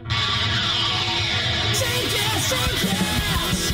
Change it, change it.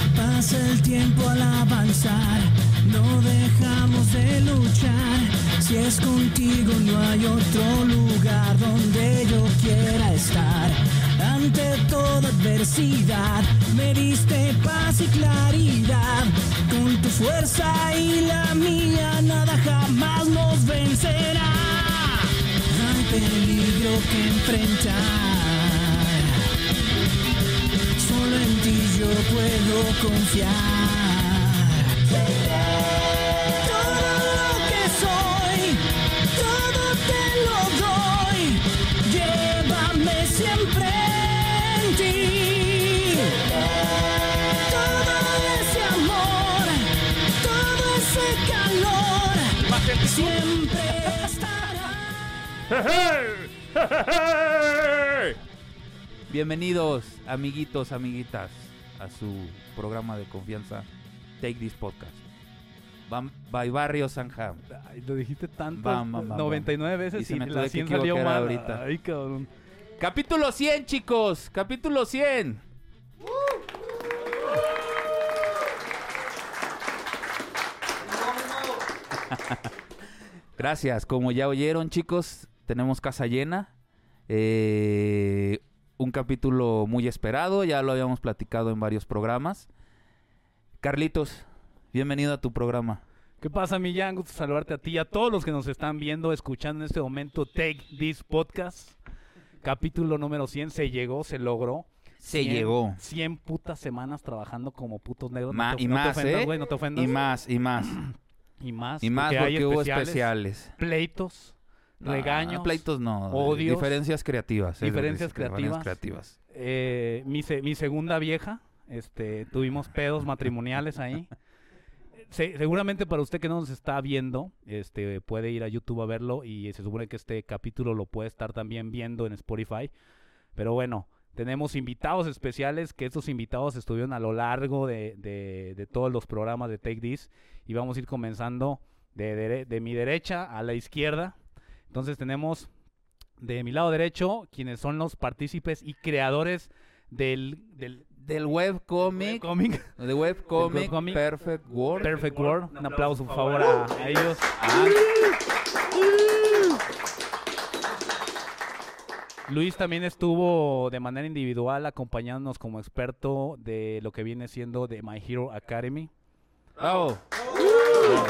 Pasa el tiempo al avanzar, no dejamos de luchar. Si es contigo no hay otro lugar donde yo quiera estar. Ante toda adversidad me diste paz y claridad. Con tu fuerza y la mía nada jamás nos vencerá. Hay peligro que enfrentar. Yo puedo confiar. Todo lo que soy, todo te lo doy. Llévame siempre en ti. Todo ese amor, todo ese calor, siempre estará. Bienvenidos, amiguitos, amiguitas, a su programa de confianza Take This Podcast. Bam, by Barrio Sanjam. Ay, lo dijiste tanto, Bam, bam, bam, 99 Y veces se y, me la tuve que 100 salió mal. ahorita. Ay, cabrón. Capítulo 100, chicos. Capítulo 100. Gracias. Como ya oyeron, chicos, tenemos casa llena. Eh, un capítulo muy esperado. Ya lo habíamos platicado en varios programas. Carlitos, bienvenido a tu programa. ¿Qué pasa, Millán? Gusto saludarte a ti y a todos los que nos están viendo, escuchando en este momento Take This Podcast. Capítulo número 100 se llegó, se logró. Se 100 llegó. 100 putas semanas trabajando como putos negros. Ma- no te, y no te más, ofendas, ¿eh? güey, no te ofendas. Y más, y más. Y más. Y más hay porque hubo especiales. Pleitos, Regaños. pleitos no. odios, Diferencias creativas. diferencias creativas. creativas. Eh, mi, se- mi segunda vieja, este, tuvimos pedos matrimoniales ahí. Se- seguramente para usted que no nos está viendo, este, puede ir a YouTube a verlo y se supone que este capítulo lo puede estar también viendo en Spotify. Pero bueno, tenemos invitados especiales, que estos invitados estuvieron a lo largo de, de- de todos los programas de Take This y vamos a ir comenzando de, de mi derecha a la izquierda. Entonces tenemos de mi lado derecho quienes son los partícipes y creadores del, del Del webcomic. De webcomic Perfect World. Perfect World. Un aplauso, por favor, a, a ellos. Ah, Luis también estuvo de manera individual acompañándonos como experto de lo que viene siendo de My Hero Academy. bravo.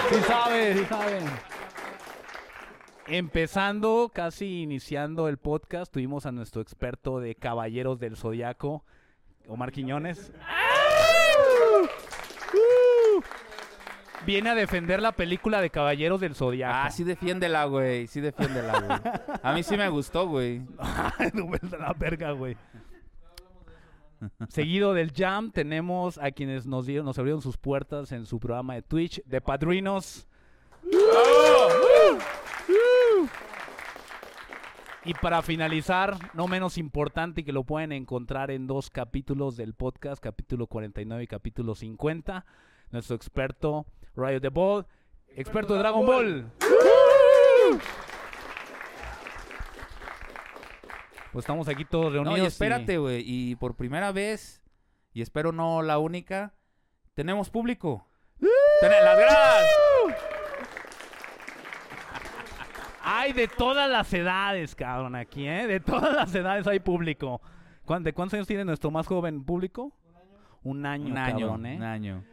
Sí sabe, sí sabe. Empezando, casi iniciando el podcast, tuvimos a nuestro experto de Caballeros del Zodiaco, Omar Quiñones. Viene a defender la película de Caballeros del Zodiaco. Ah, sí defiéndela, güey. Sí defiéndela, güey. A mí sí me gustó, güey. no me da la verga, güey. Seguido del Jam, tenemos a quienes nos dieron, nos abrieron sus puertas en su programa de Twitch, de Padrinos. Y para finalizar, no menos importante y que lo pueden encontrar en dos capítulos del podcast, capítulo 49 y capítulo 50, nuestro experto Rayo the Ball, experto de Dragon Ball. Pues estamos aquí todos reunidos. No, y y- espérate, güey. Y por primera vez, y espero no la única, tenemos público. Ten- las gradas. Hay de todas las edades, cabrón, aquí, ¿eh? De todas las edades hay público. ¿Cuán- ¿De cuántos años tiene nuestro más joven público? Un año, Un año, cabrón, ¿eh? un año.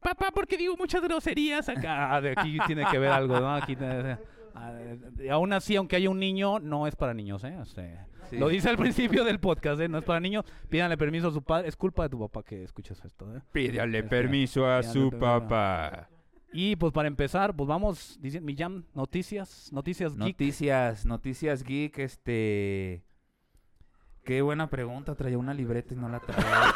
Papá, porque digo muchas groserías acá. Ah, de aquí tiene que ver algo, ¿no? Aquí tiene- ah, y aún así, aunque haya un niño, no es para niños, ¿eh? O sea, Sí. Lo dice al principio del podcast, ¿eh? No es para niños. Pídanle permiso a su padre. Es culpa de tu papá que escuches esto, ¿eh? Pídale Este, permiso a su permiso. papá. Y pues para empezar, pues vamos, dice mi jam, noticias, noticias geek. Noticias, noticias geek, este... Qué buena pregunta, traía una libreta y no la traía.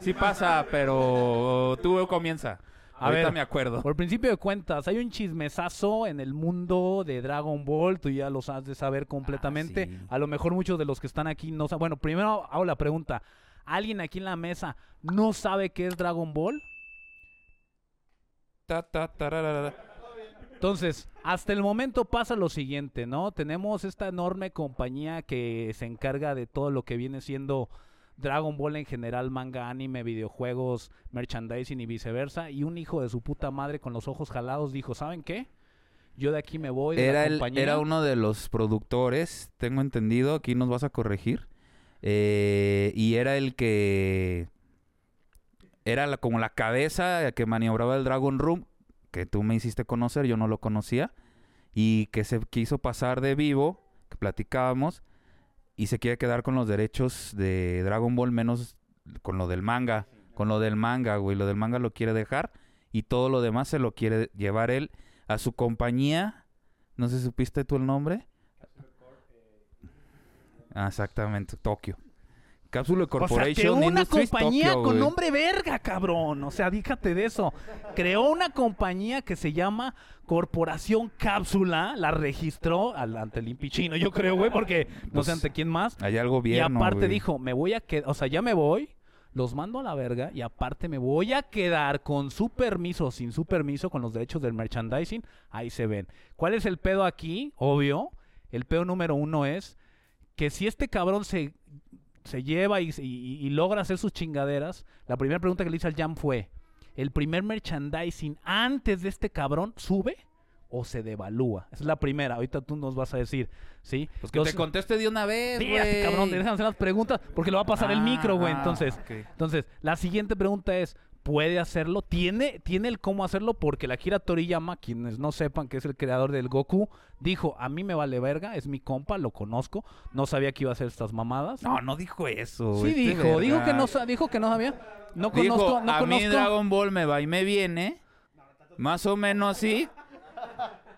sí pasa, pero tú comienza. A Ahorita ver, me acuerdo. Por principio de cuentas, hay un chismesazo en el mundo de Dragon Ball, tú ya lo has de saber completamente. sí. A lo mejor muchos de los que están aquí no saben. Bueno, primero hago la pregunta. ¿Alguien aquí en la mesa no sabe qué es Dragon Ball? Ta, ta, tararara. Entonces, hasta el momento pasa lo siguiente, ¿no? Tenemos esta enorme compañía que se encarga de todo lo que viene siendo Dragon Ball en general, manga, anime, videojuegos, merchandising y viceversa. Y un hijo de su puta madre con los ojos jalados dijo, ¿saben qué? Yo de aquí me voy de Era, la el, era uno de los productores, tengo entendido, aquí nos vas a corregir. eh, y era el que... Era la- como la cabeza que maniobraba el Dragon Room, que tú me hiciste conocer, yo no lo conocía. Y que se quiso pasar de vivo, que platicábamos, y se quiere quedar con los derechos de Dragon Ball, menos con lo del manga. Con lo del manga, güey. Lo del manga lo quiere dejar. Y todo lo demás se lo quiere llevar él a su compañía. No sé si supiste tú el nombre. Ah, exactamente, Tokio. Cápsula O sea, Corporation creó una Industries compañía con nombre verga, cabrón. O sea, díjate de eso. Creó una compañía que se llama Corporación Cápsula. La registró al, ante el impichino, yo creo, güey, porque no sé Pues, ante quién más. Allá el Y gobierno, aparte dijo, me voy a quedar, o sea, ya me voy, los mando a la verga y aparte me voy a quedar con su permiso o sin su permiso con los derechos del merchandising. Ahí se ven. ¿Cuál es el pedo aquí? Obvio. El pedo número uno es que si este cabrón se, se lleva y, y- y logra hacer sus chingaderas, la primera pregunta que le hice al Jam fue, ¿el primer merchandising antes de este cabrón sube o se devalúa? Esa es la primera. Ahorita tú nos vas a decir, ¿sí? Pues que Los- te conteste de una vez, güey. Fíjate, cabrón, déjame hacer las preguntas porque lo va a pasar el micro, güey. ah, Entonces, entonces, la siguiente pregunta es, ¿puede hacerlo? ¿Tiene, ¿Tiene el cómo hacerlo? Porque la Akira Toriyama, quienes no sepan que es el creador del Goku, dijo, a mí me vale verga, es mi compa, lo conozco, no sabía que iba a hacer estas mamadas. No, no dijo eso. sí este dijo, dijo que no, dijo que no sabía. No Dijo, conozco, no a mí conozco. Dragon Ball me va y me viene. Más o menos así.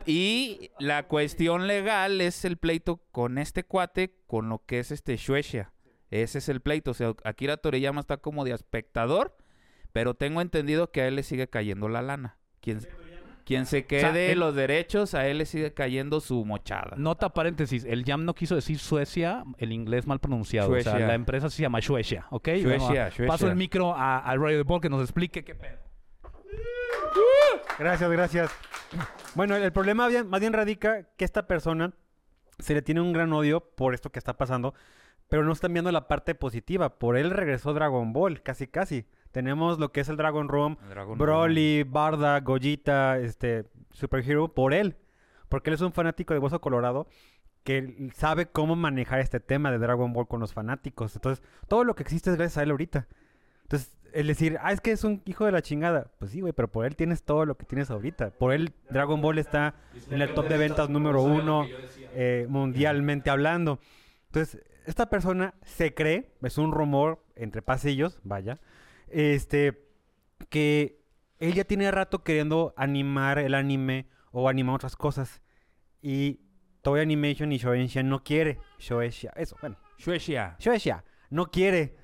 Y la cuestión legal es el pleito con este cuate, con lo que es este Shueisha. Ese es el pleito. O sea, Akira Toriyama está como de espectador, pero tengo entendido que a él le sigue cayendo la lana. Quien, quien se quede él- los derechos, a él le sigue cayendo su mochada. Nota paréntesis, el Jam no quiso decir Suecia, el inglés mal pronunciado. O sea, la empresa se llama Shueisha, ¿ok? Shueisha, Vamos a- Shueisha. Paso el micro a, a Radio de Ball que nos explique qué pedo. Gracias, gracias. Bueno, el problema bien- más bien radica que esta persona se le tiene un gran odio por esto que está pasando, pero no están viendo la parte positiva. Por él regresó Dragon Ball, casi casi. Tenemos lo que es el Dragon Room, Dragon Broly, Barda, Gogeta, este, Super Hero, por él. Porque él es un fanático de Hueso Colorado que sabe cómo manejar este tema de Dragon Ball con los fanáticos. Entonces, todo lo que existe es gracias a él ahorita. Entonces, el decir, ah, es que es un hijo de la chingada. Pues sí, güey, pero por él tienes todo lo que tienes ahorita. Por él, Dragon Ball está en el top de ventas número uno, eh, mundialmente hablando. Entonces, esta persona se cree, es un rumor entre pasillos, vaya, este, que él ya tiene rato queriendo animar el anime o animar otras cosas. Y Toei Animation y Shoeisha no quiere. Shoeisha, eso, bueno. Shueisha. Shoeisha no quiere.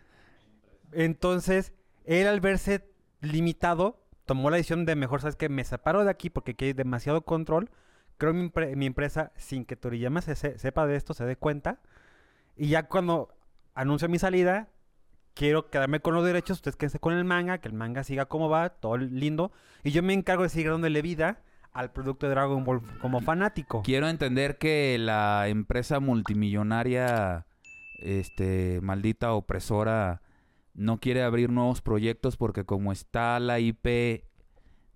Entonces, él al verse limitado, tomó la decisión de mejor, ¿sabes qué? Me separo de aquí porque aquí hay demasiado control. Creo mi, mi empresa sin que Toriyama se, se- sepa de esto, se dé cuenta. Y ya cuando anuncio mi salida, quiero quedarme con los derechos, ustedes quédense con el manga, que el manga siga como va, todo lindo. Y yo me encargo de seguir dándole vida al producto de Dragon Ball como fanático. Quiero entender que la empresa multimillonaria, este, maldita opresora, no quiere abrir nuevos proyectos porque como está la IP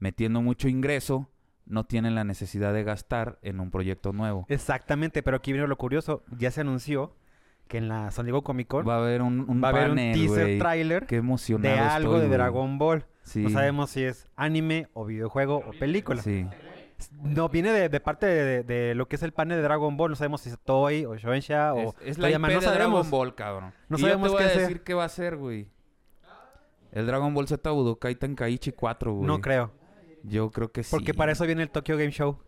metiendo mucho ingreso, no tienen la necesidad de gastar en un proyecto nuevo. Exactamente, pero aquí viene lo curioso. Ya se anunció que en la San Diego Comic Con Va a haber un, un va a haber un teaser güey. trailer Qué de algo estoy, de. Dragon Ball. Sí. No sabemos si es anime o videojuego o película. Sí. No, viene de, de parte de, de lo que es el panel de Dragon Ball. No sabemos si es Toei o Shoeisha o Es, es la IP no de sabemos. Dragon Ball, cabrón. No y sabemos yo te voy qué a sea. decir qué va a ser, güey. El Dragon Ball Z Budokai Tenkaichi 4, güey. No creo. Yo creo que sí. Porque para eso viene el Tokyo Game Show.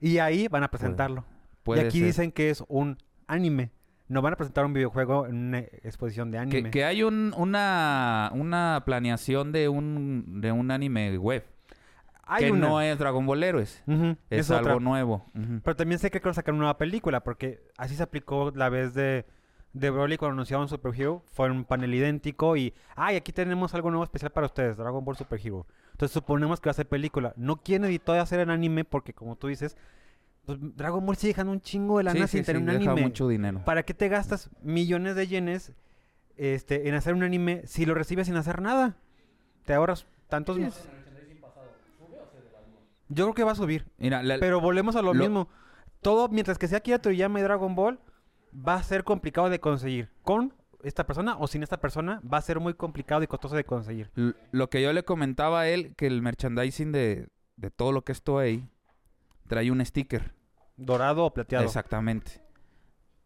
Y ahí van a presentarlo. Puede y aquí ser. dicen que es un anime. No van a presentar un videojuego en una exposición de anime. que, que hay un, una, una planeación de un, de un anime web. Hay que una. no es Dragon Ball Héroes. Ujú, Es, es algo nuevo. Pero también sé que quiero sacar una nueva película, porque así se aplicó la vez de, de Broly cuando anunciaron Super Hero. Fue un panel idéntico y, ay, aquí tenemos algo nuevo especial para ustedes, Dragon Ball Super Hero. Entonces suponemos que va a ser película. No quieren editar de hacer en anime porque, como tú dices, Dragon Ball sigue dejando un chingo de lana Sí, sin sí, tener sí, un deja anime. mucho dinero. ¿Para qué te gastas millones de yenes este, en hacer un anime si lo recibes sin hacer nada? Te ahorras tantos... Yo creo que va a subir. Mira, la- Pero volvemos a lo, lo- mismo. Todo, mientras que sea Akira Toriyama y Dragon Ball, va a ser complicado de conseguir. Con esta persona o sin esta persona, va a ser muy complicado y costoso de conseguir. l- lo que yo le comentaba a él, que el merchandising de, de todo lo que es Toei trae un sticker. Dorado o plateado. Exactamente.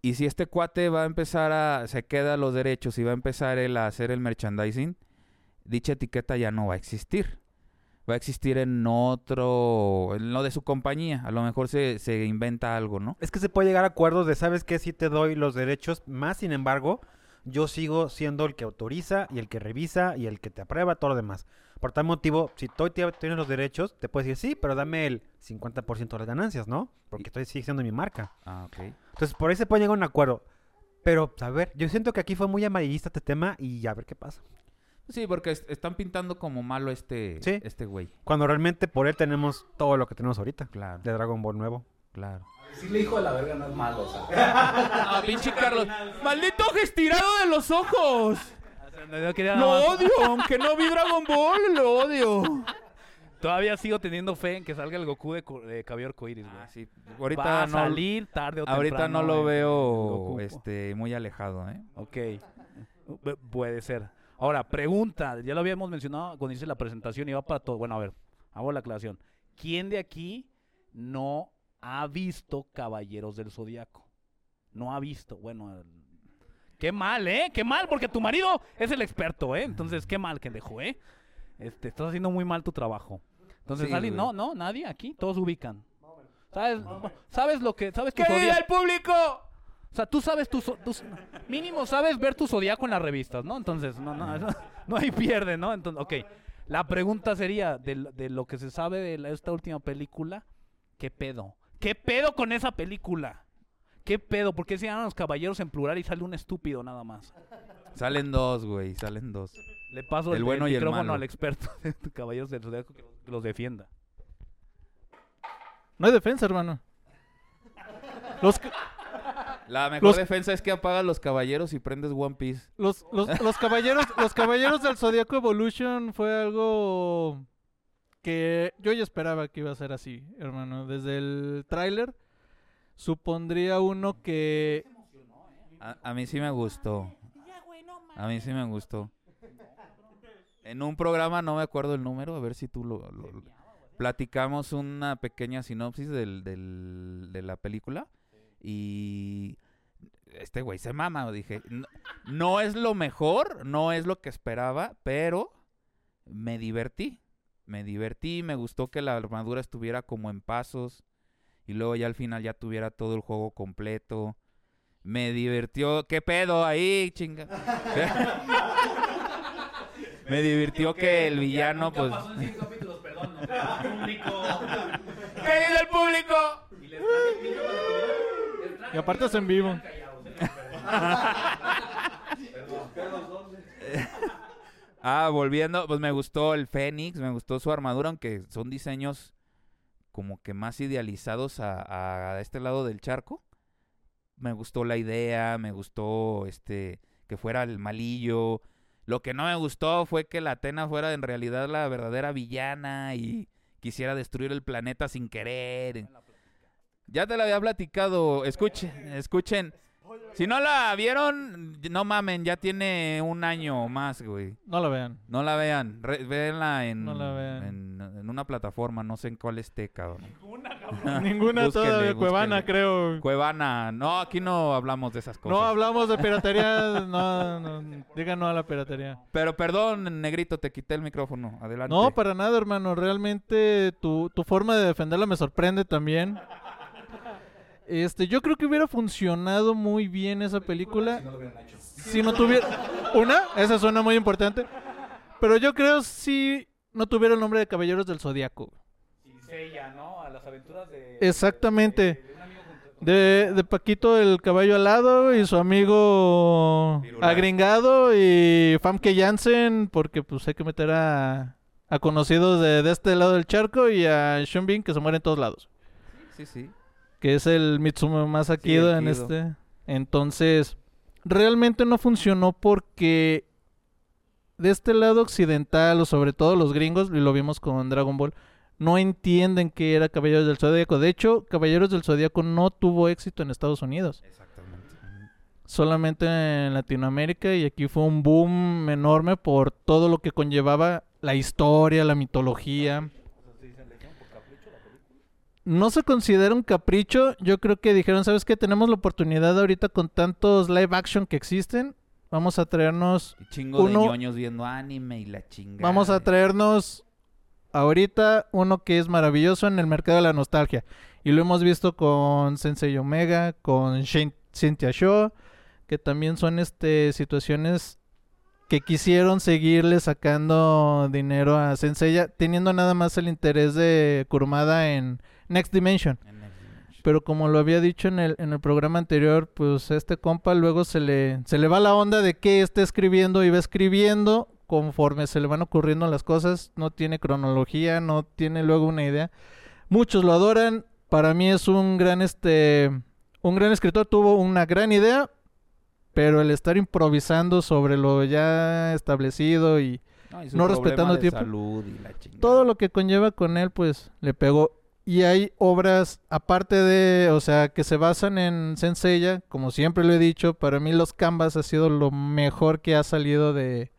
Y si este cuate va a empezar a... Se queda los derechos y va a empezar él a hacer el merchandising, dicha etiqueta ya no va a existir. Va a existir en otro... En lo de su compañía. A lo mejor se, se inventa algo, ¿no? Es que se puede llegar a acuerdos de, ¿sabes qué? Si te doy los derechos, más sin embargo, yo sigo siendo el que autoriza y el que revisa y el que te aprueba, todo lo demás. Por tal motivo, si tú te- tienes los derechos, te puedes decir, sí, pero dame el 50% de las ganancias, ¿no? Porque estoy sigue siendo mi marca. Ah, ok. Entonces, por ahí se puede llegar a un acuerdo. Pero, a ver, yo siento que aquí fue muy amarillista este tema y a ver qué pasa. Sí, porque es- están pintando como malo este Sí. este güey. Cuando realmente por él tenemos todo lo que tenemos ahorita. Claro, De Dragon Ball nuevo. claro. Decirle hijo de la verga no es malo, o sea. Ah, pinche Carlos. ¡Maldito gestirado de los ojos! No quería Lo más- odio, aunque no vi Dragon Ball, lo odio. Todavía sigo teniendo fe en que salga el Goku de, co- de cabello arcoíris, güey. Ah, sí. Va Ahorita a no, salir tarde o ahorita temprano no lo el veo Goku. este, muy alejado, ¿eh? Ok. Pu- Puede ser. Ahora, pregunta. Ya lo habíamos mencionado cuando hice la presentación y va para todo. Bueno, a ver, hago la aclaración. ¿Quién de aquí no ha visto Caballeros del Zodiaco? No ha visto. Bueno, el- qué mal, ¿eh? Qué mal, porque tu marido es el experto, ¿eh? Entonces, qué mal que dejó, ¿eh? Este, estás haciendo muy mal tu trabajo. Entonces, Sí, alguien, güey. no, no, nadie aquí, todos ubican. ¿Sabes, ¿Sabes lo que, sabes tu ¡Que diga zodiaco? el público! O sea, tú sabes tu, zo- tus- mínimo sabes ver tu zodiaco en las revistas, ¿no? Entonces, no, no, eso- no hay pierde, ¿no? Entonces, ok. La pregunta sería, de, lo- de lo que se sabe de la- esta última película, ¿qué pedo? ¿Qué pedo con esa película? ¿Qué pedo? ¿Por qué se llaman los caballeros en plural y sale un estúpido nada más? Salen dos, güey, salen dos. Le paso El el, bueno el y el micrófono malo. al experto de caballeros del zodiaco que los, defienda. No hay defensa, hermano. Los, La mejor Los- defensa es que apagas los caballeros y prendes One Piece. los, los, los caballeros, los caballeros del Zodiaco Evolution fue algo que yo ya esperaba que iba a ser así, hermano. Desde el tráiler supondría uno que A, mí sí me gustó. A mí sí me gustó. En un programa, no me acuerdo el número, a ver si tú lo... platicamos una pequeña sinopsis de la película y este güey se mama, dije, no, no es lo mejor, no es lo que esperaba, pero me divertí, me divertí, me gustó que la armadura estuviera como en pasos y luego ya al final ya tuviera todo el juego completo. Me divirtió. ¿Qué pedo ahí, chinga? Me divirtió que el villano, pues. ¿Qué dice el público? y aparte es en vivo. Ah, volviendo, pues me gustó el Fénix, me gustó su armadura, aunque son diseños como que más idealizados a, a este lado del charco. Me gustó la idea, me gustó este que fuera el malillo. Lo que no me gustó fue que la Atena fuera en realidad la verdadera villana y quisiera destruir el planeta sin querer. Ya te lo había platicado. Escuchen, escuchen, Si no la vieron, no mamen, ya tiene un año o más, güey. No la vean. No la vean, re- véanla en, No la vean. En, en una plataforma, no sé en cuál esté, cabrón. Ninguna Búsquenle, todavía, Cuevana, creo. Cuevana, no, aquí no hablamos de esas cosas. No hablamos de piratería. no, no, diga no a la piratería. Pero perdón, negrito, te quité el micrófono. Adelante. No, para nada, hermano. Realmente tu, tu forma de defenderla me sorprende también. Este, yo creo que hubiera funcionado muy bien esa película si no tuviera una, esa suena muy importante, pero yo creo si no tuviera el nombre de Caballeros del Zodiaco. ¿no? A las aventuras de... Exactamente. De, de Paquito el caballo alado y su amigo agringado y Famke Janssen, porque pues hay que meter a, a conocidos de, de este lado del charco y a Sean Bean que se muere en todos lados. Sí, sí. Que es el Mitsume Masa Sí, en este. Entonces, realmente no funcionó porque de este lado occidental, o sobre todo los gringos, y lo vimos con Dragon Ball, no entienden que era Caballeros del Zodíaco. De hecho, Caballeros del Zodíaco no tuvo éxito en Estados Unidos, Exactamente. solamente en Latinoamérica, y aquí fue un boom enorme por todo lo que conllevaba la historia, la mitología. No se considera un capricho. Yo creo que dijeron, ¿sabes qué? Tenemos la oportunidad ahorita con tantos live action que existen. Vamos a traernos chingo Uno- de ñoños viendo anime y la chingada. Vamos a traernos ahorita uno que es maravilloso en el mercado de la nostalgia. Y lo hemos visto con Sensei Omega, con Shin- Cynthia Shaw, que también son este situaciones que quisieron seguirle sacando dinero a Senseiya, teniendo nada más el interés de Kurumada en Next Dimension. En Next Dimension. Pero como lo había dicho en el, en el programa anterior, pues a este compa luego se le, se le va la onda de que está escribiendo y va escribiendo conforme se le van ocurriendo las cosas. No tiene cronología, no tiene luego una idea. Muchos lo adoran. Para mí es un gran este un gran escritor, tuvo una gran idea, pero el estar improvisando sobre lo ya establecido y No, y respetando el tiempo. salud y la chingada. todo lo que conlleva con él, pues le pegó. Y hay obras, aparte de, o sea, que se basan en Senseiya, como siempre lo he dicho, para mí los Canvas ha sido lo mejor que ha salido de,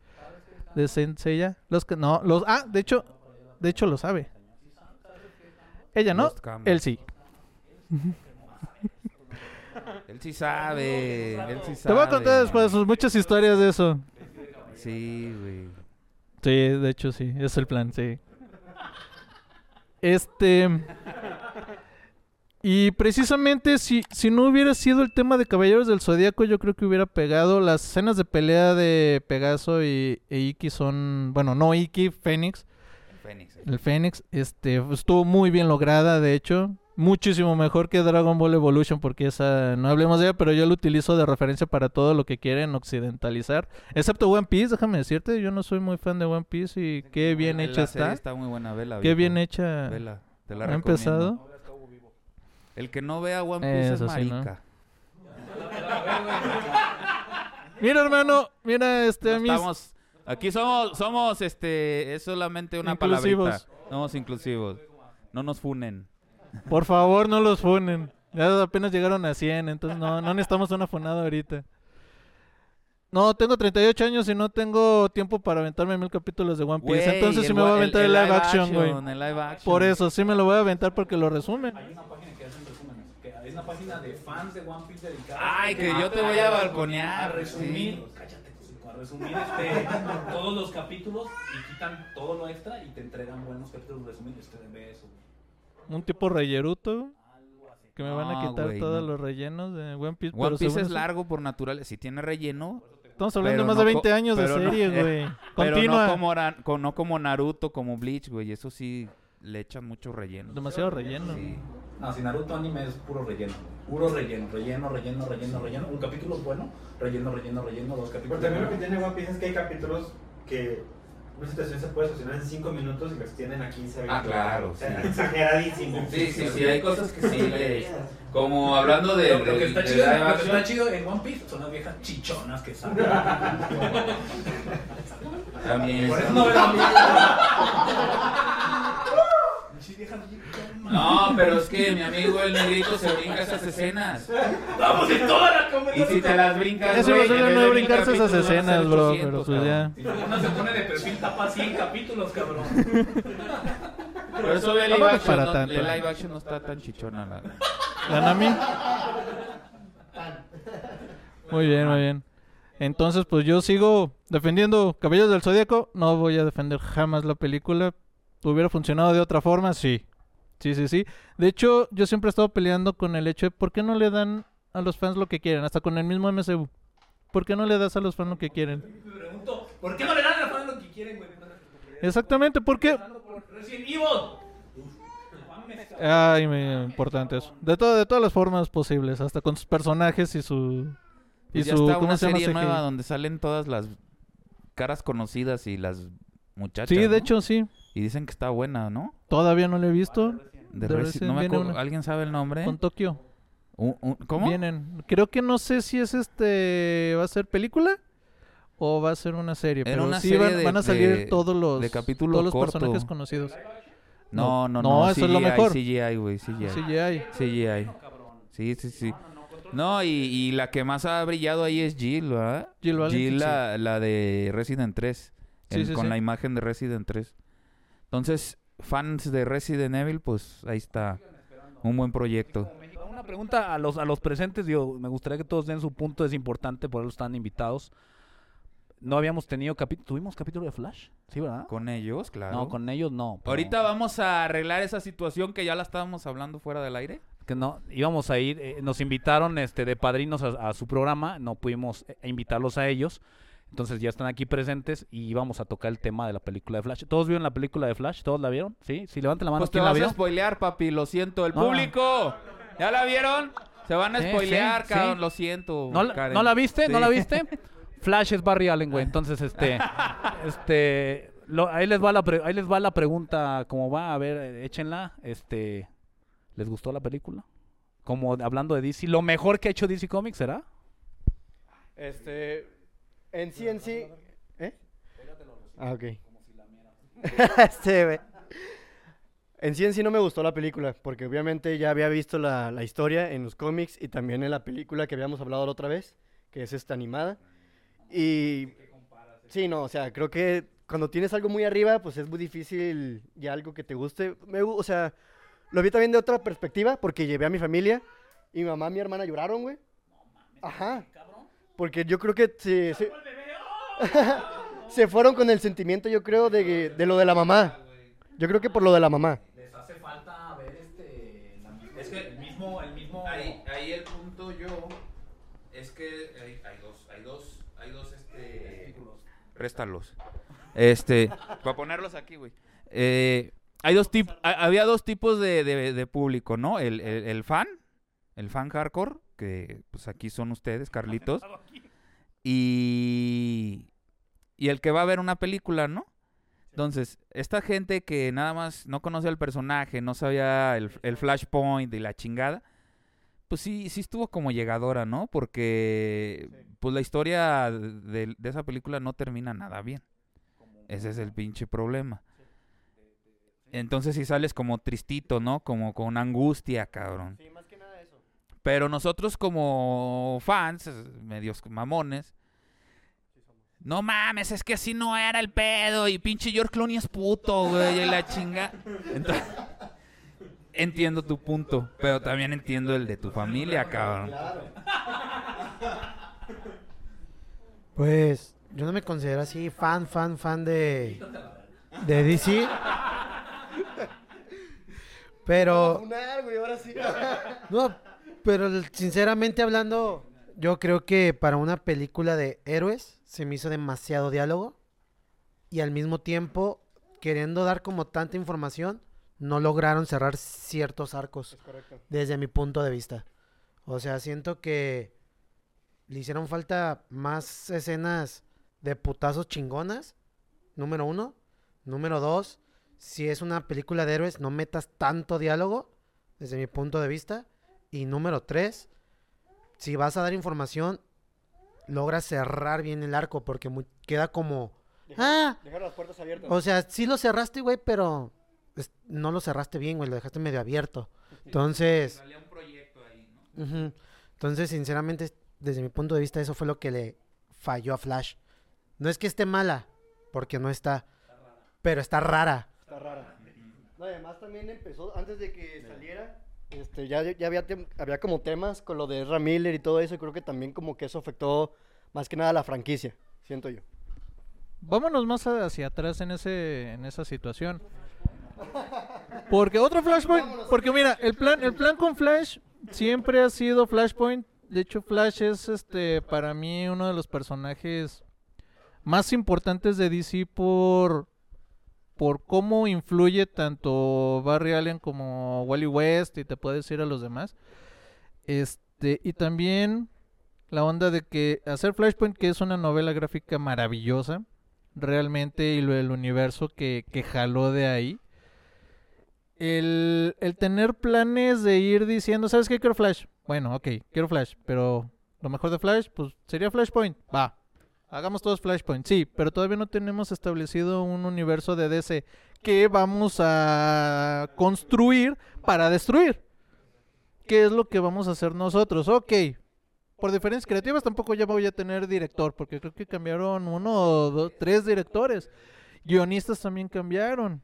de Senseiya. Los que, no, los, ah, de hecho, de hecho lo sabe. Ella no, él sí. Él sí sabe. Él sí sabe. Te voy a contar después muchas historias de eso. Sí, güey. Sí, de hecho sí, es el plan, sí. Este... Y precisamente si, si no hubiera sido el tema de Caballeros del Zodíaco, yo creo que hubiera pegado. Las escenas de pelea de Pegaso y, e Iki son... Bueno, no Iki, Fénix. El Fénix. El Fénix este, estuvo muy bien lograda, de hecho. Muchísimo mejor que Dragon Ball Evolution, porque esa no hablemos de ella, pero yo lo utilizo de referencia para todo lo que quieren occidentalizar. Excepto One Piece, déjame decirte, yo no soy muy fan de One Piece y qué bien hecha está. Está muy buena, vela. Qué bien hecha. Vela. Te la ¿Ha empezado? El que no vea One Piece Eso es sí, ¿no? marica. Mira, hermano, mira, este, No estamos... Aquí somos, somos, este, es solamente una Inclusivos. palabrita. Somos inclusivos. No nos funen. Por favor, no los funen. Ya apenas llegaron a 100, entonces no, no necesitamos una funada ahorita. No, tengo 38 años y no tengo tiempo para aventarme mil capítulos de One Piece. Entonces el sí me voy a aventar el, live action, güey. el live action. Por eso, sí me lo voy a aventar porque lo resumen. Hay una página que hacen resúmenes. Que hay una página de fans de One Piece dedicada Ay, que yo te voy a balconear. a resumir. sí. Cállate, hocico, a resumir este, todos los capítulos y quitan todo lo extra y te entregan buenos capítulos resumidos. Este de eso. Un tipo reyeruto que me van a No, quitar todos no. los rellenos de One Piece. One pero Piece es largo por naturaleza. Si tiene relleno, Estamos hablando de más no de 20 co- años de serie, güey. pero Continua. no como, Ra- co- no como Naruto, como Bleach, güey. Eso sí le echan mucho relleno. Demasiado relleno. Sí. No, si Naruto anime es puro relleno. Puro relleno, relleno, relleno, relleno, relleno. Un capítulo es bueno, relleno, relleno, relleno, dos capítulos. Pero también lo que tiene One Piece es que hay capítulos que una situación se puede solucionar en 5 minutos y lo extienden a 15 20. Ah, claro, sí. exageradísimo. Sí, sí, sí, hay cosas que sí le... Como hablando de, Lo, que está de chido, lo que está chido en One Piece son las viejas chichonas que salen. también Por eso no ves No, pero es que mi amigo el negrito se brinca esas escenas. Vamos en toda la Y conversación. si te las brincas, Ese güey, en no de brincarse mil esas capítulos, van a escenas, ser bro. 800, Pero pues ya. cabrón. Uno se pone de perfil tapa 100 capítulos, cabrón. Por eso ve live Tampoco es action, para no, tanto. el live action no está tan chichona. La... ¿La Nami? Muy bien, muy bien. Entonces, pues yo sigo defendiendo Caballeros del Zodíaco. No voy a defender jamás la película. ¿Hubiera funcionado de otra forma? Sí. Sí, sí, sí. De hecho, yo siempre he estado peleando con el hecho de por qué no le dan a los fans lo que quieren, hasta con el mismo MCU. ¿Por qué no le das a los fans lo que quieren? Me pregunto, ¿por qué no le dan a los fans lo que quieren, güey? Exactamente, ¿por qué? Ay, me importante eso. De, todo, de todas las formas posibles, hasta con sus personajes y su... Y Pues ya su está ¿Cómo una se llama? serie nueva donde salen todas las caras conocidas y las muchachas. Sí, de ¿no? hecho, sí. Y dicen que está buena, ¿no? Todavía no lo he visto. De De Resi- Resident no me acuerdo. una. ¿Alguien sabe el nombre? Con Tokio. Un- un- ¿Cómo? Vienen. Creo que no sé si es este. ¿Va a ser película? O va a ser una serie. Era pero una sí serie van, de- van a salir de- todos los. de capítulo todos los corto. personajes conocidos. No, no, No, no. eso es lo CGI, mejor. CGI, güey, CGI. CGI. CGI. Sí, sí, sí. No, y, y la que más ha brillado ahí es Jill, ¿verdad? Jill Valentine, la, la de Resident 3. Sí, el- sí, con sí. la imagen de Resident 3. Entonces, fans de Resident Evil, pues ahí está. Un buen proyecto. Una pregunta a los, a los presentes, digo, me gustaría que todos den su punto, es importante, por eso están invitados. No habíamos tenido capítulo, ¿tuvimos capítulo de Flash? Sí, ¿verdad? Con ellos, claro. No, con ellos no. pero- Ahorita vamos a arreglar esa situación que ya la estábamos hablando fuera del aire. que no íbamos a ir, eh, nos invitaron este de padrinos a, a su programa, no pudimos eh, invitarlos a ellos. Entonces ya están aquí presentes y íbamos a tocar el tema de la película de Flash. ¿Todos vieron la película de Flash? ¿Todos la vieron? ¿Sí? Si levanten la mano, Pues te ¿quién la vas vio? a spoilear, papi, lo siento. El No. público, ¿ya la vieron? Se van a Sí, spoilear, sí, cabrón, sí. lo siento. ¿No, la- Karen. ¿No la viste? ¿No la viste? Flash es Barry Allen, güey. Entonces, este, este, lo- ahí les va la, pre- ahí les va la pregunta, ¿cómo va? A ver, eh, échenla. Este, ¿les gustó la película? Como hablando de DC, lo mejor que ha hecho DC Comics, ¿será? Este. En sí, en sí. ¿Eh? Ah, ok. este, güey. En sí, en sí no me gustó la película, porque obviamente ya había visto la, la historia en los cómics y también en la película que habíamos hablado la otra vez, que es esta animada. Y. Sí, no, o sea, creo que cuando tienes algo muy arriba, pues es muy difícil ya algo que te guste. Me, o sea, lo vi también de otra perspectiva, porque llevé a mi familia y mi mamá y mi hermana lloraron, güey. Ajá. Porque yo creo que se, se, se fueron con el sentimiento, yo creo, de, de lo de la mamá. Yo creo que por lo de la mamá. Les hace falta ver este, es que el mismo, el mismo... Ahí, ahí el punto yo es que hay, hay dos, hay dos, hay dos, este... Réstalos. Este, para ponerlos aquí, güey. Eh, hay dos tipos, había dos tipos de, de- de público, ¿no? El, el- el fan, el fan hardcore, que pues aquí son ustedes, Carlitos. Y, y el que va a ver una película, ¿no? Entonces, esta gente que nada más no conocía al personaje, no sabía el, el flashpoint y la chingada, pues sí, sí estuvo como llegadora, ¿no? Porque pues la historia de, de esa película no termina nada bien. Ese es el pinche problema. Entonces si sales como tristito, ¿no? Como con angustia, cabrón. Sí, más que. Pero nosotros como fans, medios mamones, no mames, es que así no era el pedo y pinche George Clooney es puto, güey, y la chinga. Entonces, entiendo tu punto, pero también entiendo el de tu familia, cabrón. Pues yo no me considero así fan, fan, fan de, de DC. Pero, sí. no, pero sinceramente hablando, yo creo que para una película de héroes se me hizo demasiado diálogo y al mismo tiempo, queriendo dar como tanta información, no lograron cerrar ciertos arcos desde mi punto de vista. O sea, siento que le hicieron falta más escenas de putazos chingonas. Número uno. Número dos, si es una película de héroes, no metas tanto diálogo, desde mi punto de vista. Y número tres, si vas a dar información, logra cerrar bien el arco, porque mu- queda como... Ah, Dejar las puertas abiertas. o sea, sí lo cerraste, güey, pero es- no lo cerraste bien, güey, lo dejaste medio abierto. Entonces, Salía un proyecto ahí, ¿no? ujú. entonces, sinceramente, desde mi punto de vista, eso fue lo que le falló a Flash. No es que esté mala, porque no está, pero está rara. Está rara. No, además también empezó, antes de que saliera, este, ya, ya había, había como temas con lo de Ezra Miller y todo eso, y creo que también como que eso afectó más que nada a la franquicia, siento yo. Vámonos más hacia atrás en ese en esa situación. Porque otro Flashpoint, porque mira, el plan el plan con Flash siempre ha sido Flashpoint. De hecho, Flash es este para mí uno de los personajes más importantes de DC por por cómo influye tanto Barry Allen como Wally West y te puedes ir a los demás. Este, y también la onda de que hacer Flashpoint, que es una novela gráfica maravillosa, realmente, y lo, el universo que, que jaló de ahí. El, el tener planes de ir diciendo, ¿sabes qué? Quiero Flash. Bueno, ok, quiero Flash, pero lo mejor de Flash, pues sería Flashpoint. Va, hagamos todos Flashpoint. Sí, pero todavía no tenemos establecido un universo de DC que vamos a construir para destruir. ¿Qué es lo que vamos a hacer nosotros? Ok, por diferencias creativas tampoco ya voy a tener director, porque creo que cambiaron uno dos, tres directores. Guionistas también cambiaron.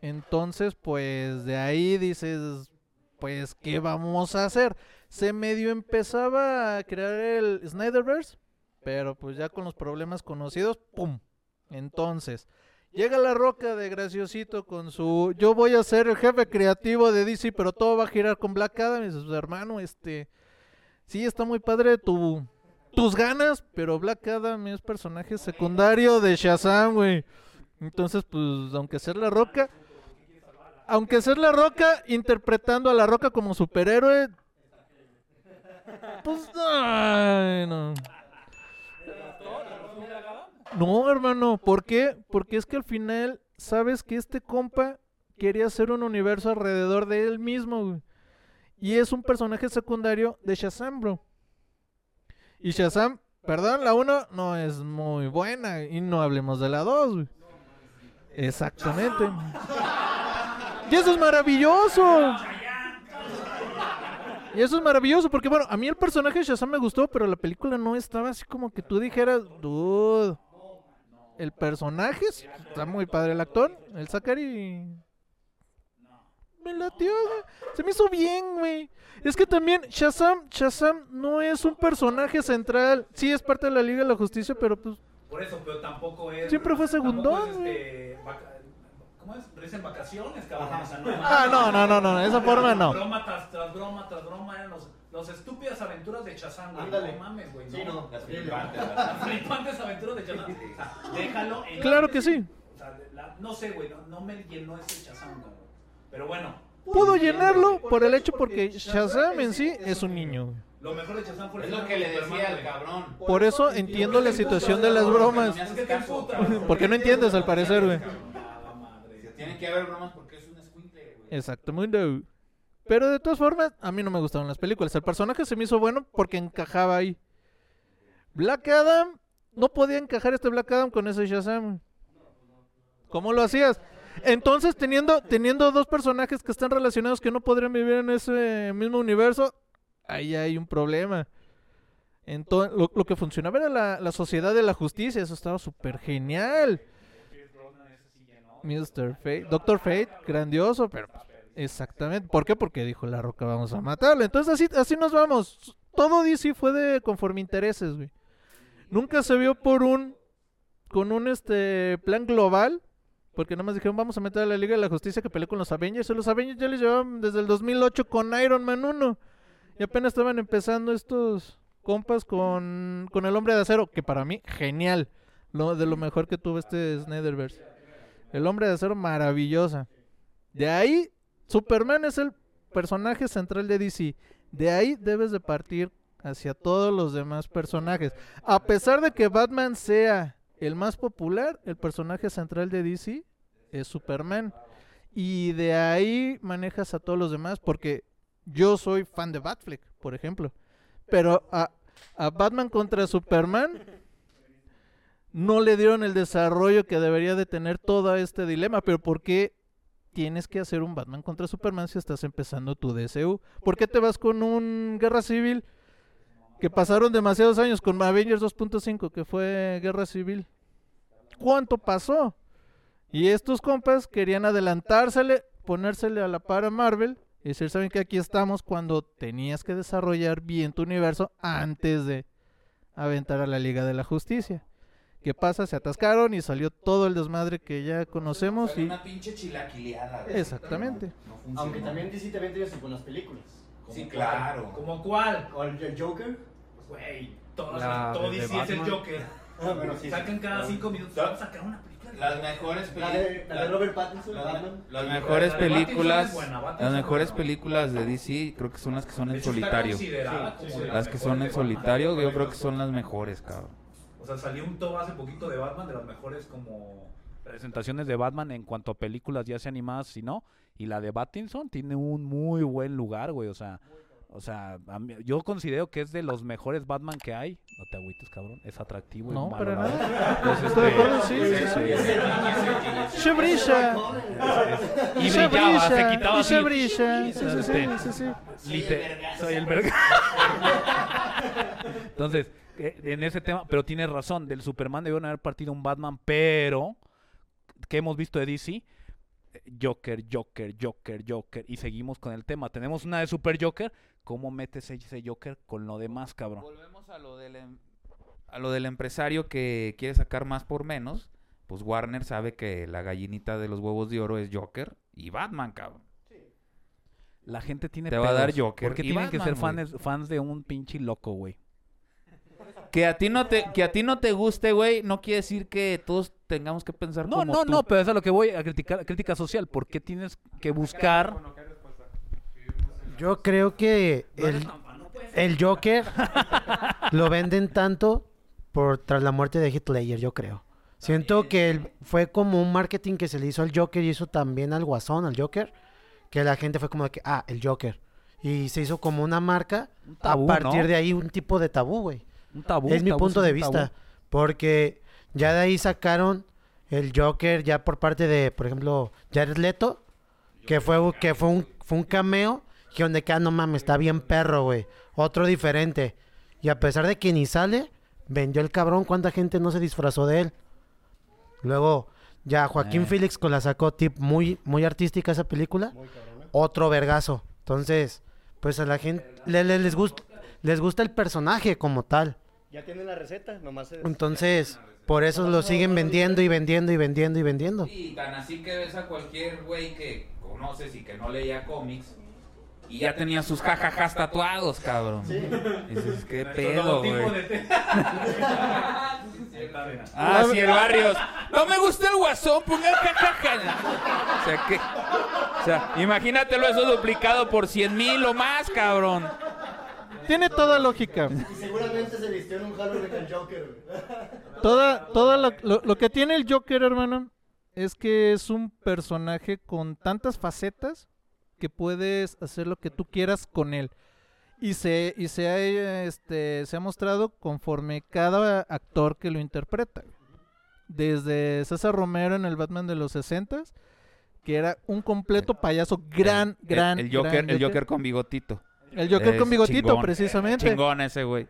Entonces, pues de ahí dices, pues, ¿qué vamos a hacer? Se medio empezaba a crear el Snyderverse, pero pues ya con los problemas conocidos, ¡pum! Entonces, llega la roca de Graciosito con su, yo voy a ser el jefe creativo de DC, pero todo va a girar con Black Adam. Y dices, hermano, este, sí, está muy padre tu, tus ganas, pero Black Adam es personaje secundario de Shazam, güey. Entonces, pues, aunque ser la roca, aunque ser la roca interpretando a la roca como superhéroe, pues, no. No, hermano, ¿por qué? Porque es que al final, sabes que este compa quería hacer un universo alrededor de él mismo, güey. Y es un personaje secundario de Shazam, bro. Y Shazam, perdón, la 1 no es muy buena. Y no hablemos de la 2, güey. Exactamente. Y eso es maravilloso. Y eso es maravilloso porque, bueno, a mí el personaje de Shazam me gustó, pero la película no estaba así como que tú dijeras, dude. El personaje está muy padre el actor, el Zachary. Me latió, güey. Se me hizo bien, güey. Es que también Shazam, Shazam no es un personaje central. Sí, es parte de la Liga de la Justicia, pero pues Por eso, pero tampoco es. Siempre fue segundón, es, este, vaca- ¿Cómo es? Risa en vacaciones, cabrón. O sea, no, Ah, no, no, no, no, de esa forma no. Broma tras, tras broma tras broma eran los, los estúpidas aventuras de Shazam, güey. Ándale. No mames, güey. Sí, no. Las flipantes, las flipantes aventuras de sea, déjalo en Claro que sí. O sea, la- no sé, güey. No, no me llenó ese Shazam, cabrón. Pero bueno. Pudo llenarlo por el hecho porque Shazam en sí es un niño. güey. Lo mejor de Shazam fue el Es lo que le decía al güey. cabrón. Por eso entiendo la situación de las bromas. Güey. Porque no entiendes al parecer, güey. Nada, madre. Tiene que haber bromas porque es un escuincle, güey. Exactamente. Pero de todas formas, a mí no me gustaron las películas. El personaje se me hizo bueno porque encajaba ahí. Black Adam, no podía encajar este Black Adam con ese Shazam. ¿Cómo lo hacías? Entonces, teniendo, teniendo dos personajes que están relacionados que no podrían vivir en ese mismo universo, ahí hay un problema. Entonces, lo, que funcionaba era la, la sociedad de la justicia, eso estaba súper genial. Mr. Fate, Doctor Fate, grandioso, pero pues, exactamente. ¿Por qué? Porque dijo la roca, vamos a matarlo. Entonces así, así nos vamos. Todo DC fue de conforme intereses, güey. Nunca se vio por un con un este plan global, porque nada más dijeron, vamos a meter a la Liga de la Justicia que peleó con los Avengers. Y los Avengers ya les llevaban desde el 2008 con Iron Man 1. Y apenas estaban empezando estos compas con, con el Hombre de Acero, que para mí, genial. De lo mejor que tuvo este Snyderverse. El hombre de acero maravillosa. De ahí, Superman es el personaje central de DC. De ahí debes de partir hacia todos los demás personajes. A pesar de que Batman sea el más popular, el personaje central de DC es Superman. Y de ahí manejas a todos los demás porque yo soy fan de Batfleck, por ejemplo. Pero a, Batman contra Superman no le dieron el desarrollo que debería de tener todo este dilema. Pero ¿por qué tienes que hacer un Batman contra Superman si estás empezando tu DCU. ¿Por qué te vas con un Guerra Civil? Que pasaron demasiados años con Avengers 2.5, que fue Guerra Civil. ¿Cuánto pasó? Y estos compas querían adelantársele, ponérsele a la par a Marvel y decir, ¿saben que aquí estamos cuando tenías que desarrollar bien tu universo antes de aventar a la Liga de la Justicia? ¿Qué pasa? Se atascaron y salió todo el desmadre que ya conocemos y... Una pinche chilaquileada. Exactamente. No. Aunque también DC te vende eso con las películas. Sí, claro. ¿Como cuál? O el, Joker. Güey, todos, La todo DC es el. Joker. Ah, bueno, sí. Sacan cada cinco minutos. Sa- Vamos a sacar una película. Las mejores La de, la de Robert Pattinson, Las, mejores películas, las es mejores películas de DC creo que son las que son en solitario. Las que son en solitario, yo creo que son las mejores, cabrón. O sea, salió un top hace poquito de Batman, de las mejores como... presentaciones de Batman en cuanto a películas, ya sea animadas, si no. Y la de Battinson tiene un muy buen lugar, güey. O sea, o sea a mí- yo considero que es de los mejores Batman que hay. No te agüites, cabrón. Es atractivo. y No, malo, para nada. Entonces, Estoy de este, acuerdo, sí, sí, sí. Se brilla. Y se brillaba, se brilla, quitaba y se así. brilla. Sí, sí, sí, Este, sí, sí. Soy el verga. Entonces, en ese tema, pero tienes razón, del Superman debieron haber partido un Batman, pero que hemos visto de DC, Eh, Joker, Joker, Joker, Joker, y seguimos con el tema. Tenemos una de Super Joker, ¿cómo metes ese Joker con lo demás, cabrón? Volvemos a lo del em- a lo del empresario que quiere sacar más por menos. Pues Warner sabe que la gallinita de los huevos de oro es Joker y Batman, cabrón. La gente tiene Te va a dar. Joker ¿Por qué y tienen que ser fans, fans de un pinche loco, güey? Que a ti no te que a ti no te guste, güey, no quiere decir que todos tengamos que pensar No, como no, tú. no, pero es a lo que voy a criticar, crítica social. ¿Por qué tienes que buscar Yo creo que el, el Joker lo venden tanto por tras la muerte de Ledger, yo creo. Siento que el- fue como un marketing que se le hizo al Joker y hizo también al Guasón, al Joker, que la gente fue como de que, ah, el Joker. Y se hizo como una marca tabú, a partir ¿no? de ahí un tipo de tabú, güey. Un tabú? es mi tabú, punto de tabú. vista. Porque ya de ahí sacaron el Joker ya por parte de, por ejemplo, Jared Leto, que fue, que fue, un, fue un cameo, que donde que, ah, no mames, está bien perro, güey. Otro diferente. Y a pesar de que ni sale, vendió el cabrón, ¿cuánta gente no se disfrazó de él? Luego, ya Joaquín Eh. Félix con la sacó tip muy, muy artística esa película. Otro vergazo. Entonces, pues a la gente le- le- les, gusta, les gusta el personaje como tal. Ya tienen la receta, nomás es... Entonces, por eso lo siguen vendiendo y vendiendo y vendiendo y vendiendo. Y tan así que ves a cualquier güey que conoces y que no leía cómics y ya tenía sus jajajas tatuados, cabrón. Dices, qué pedo, güey. Ah, sí, el Barrios. No me gusta el guasón, ponga el jajaja. O sea, que... O sea, imagínatelo eso duplicado por 100 mil o más, cabrón. Tiene toda lógica. Y seguramente se vistió en un Halloween con Joker. Toda, toda lo, lo- lo que tiene el Joker, hermano, es que es un personaje con tantas facetas que puedes hacer lo que tú quieras con él. Y se, y se, ha, este, se ha mostrado conforme cada actor que lo interpreta. Desde César Romero en el Batman de los 60 que era un completo payaso gran, El- gran, El, Joker, gran el Joker con bigotito. El Joker con bigotito, chingón. precisamente Chingón ese, güey.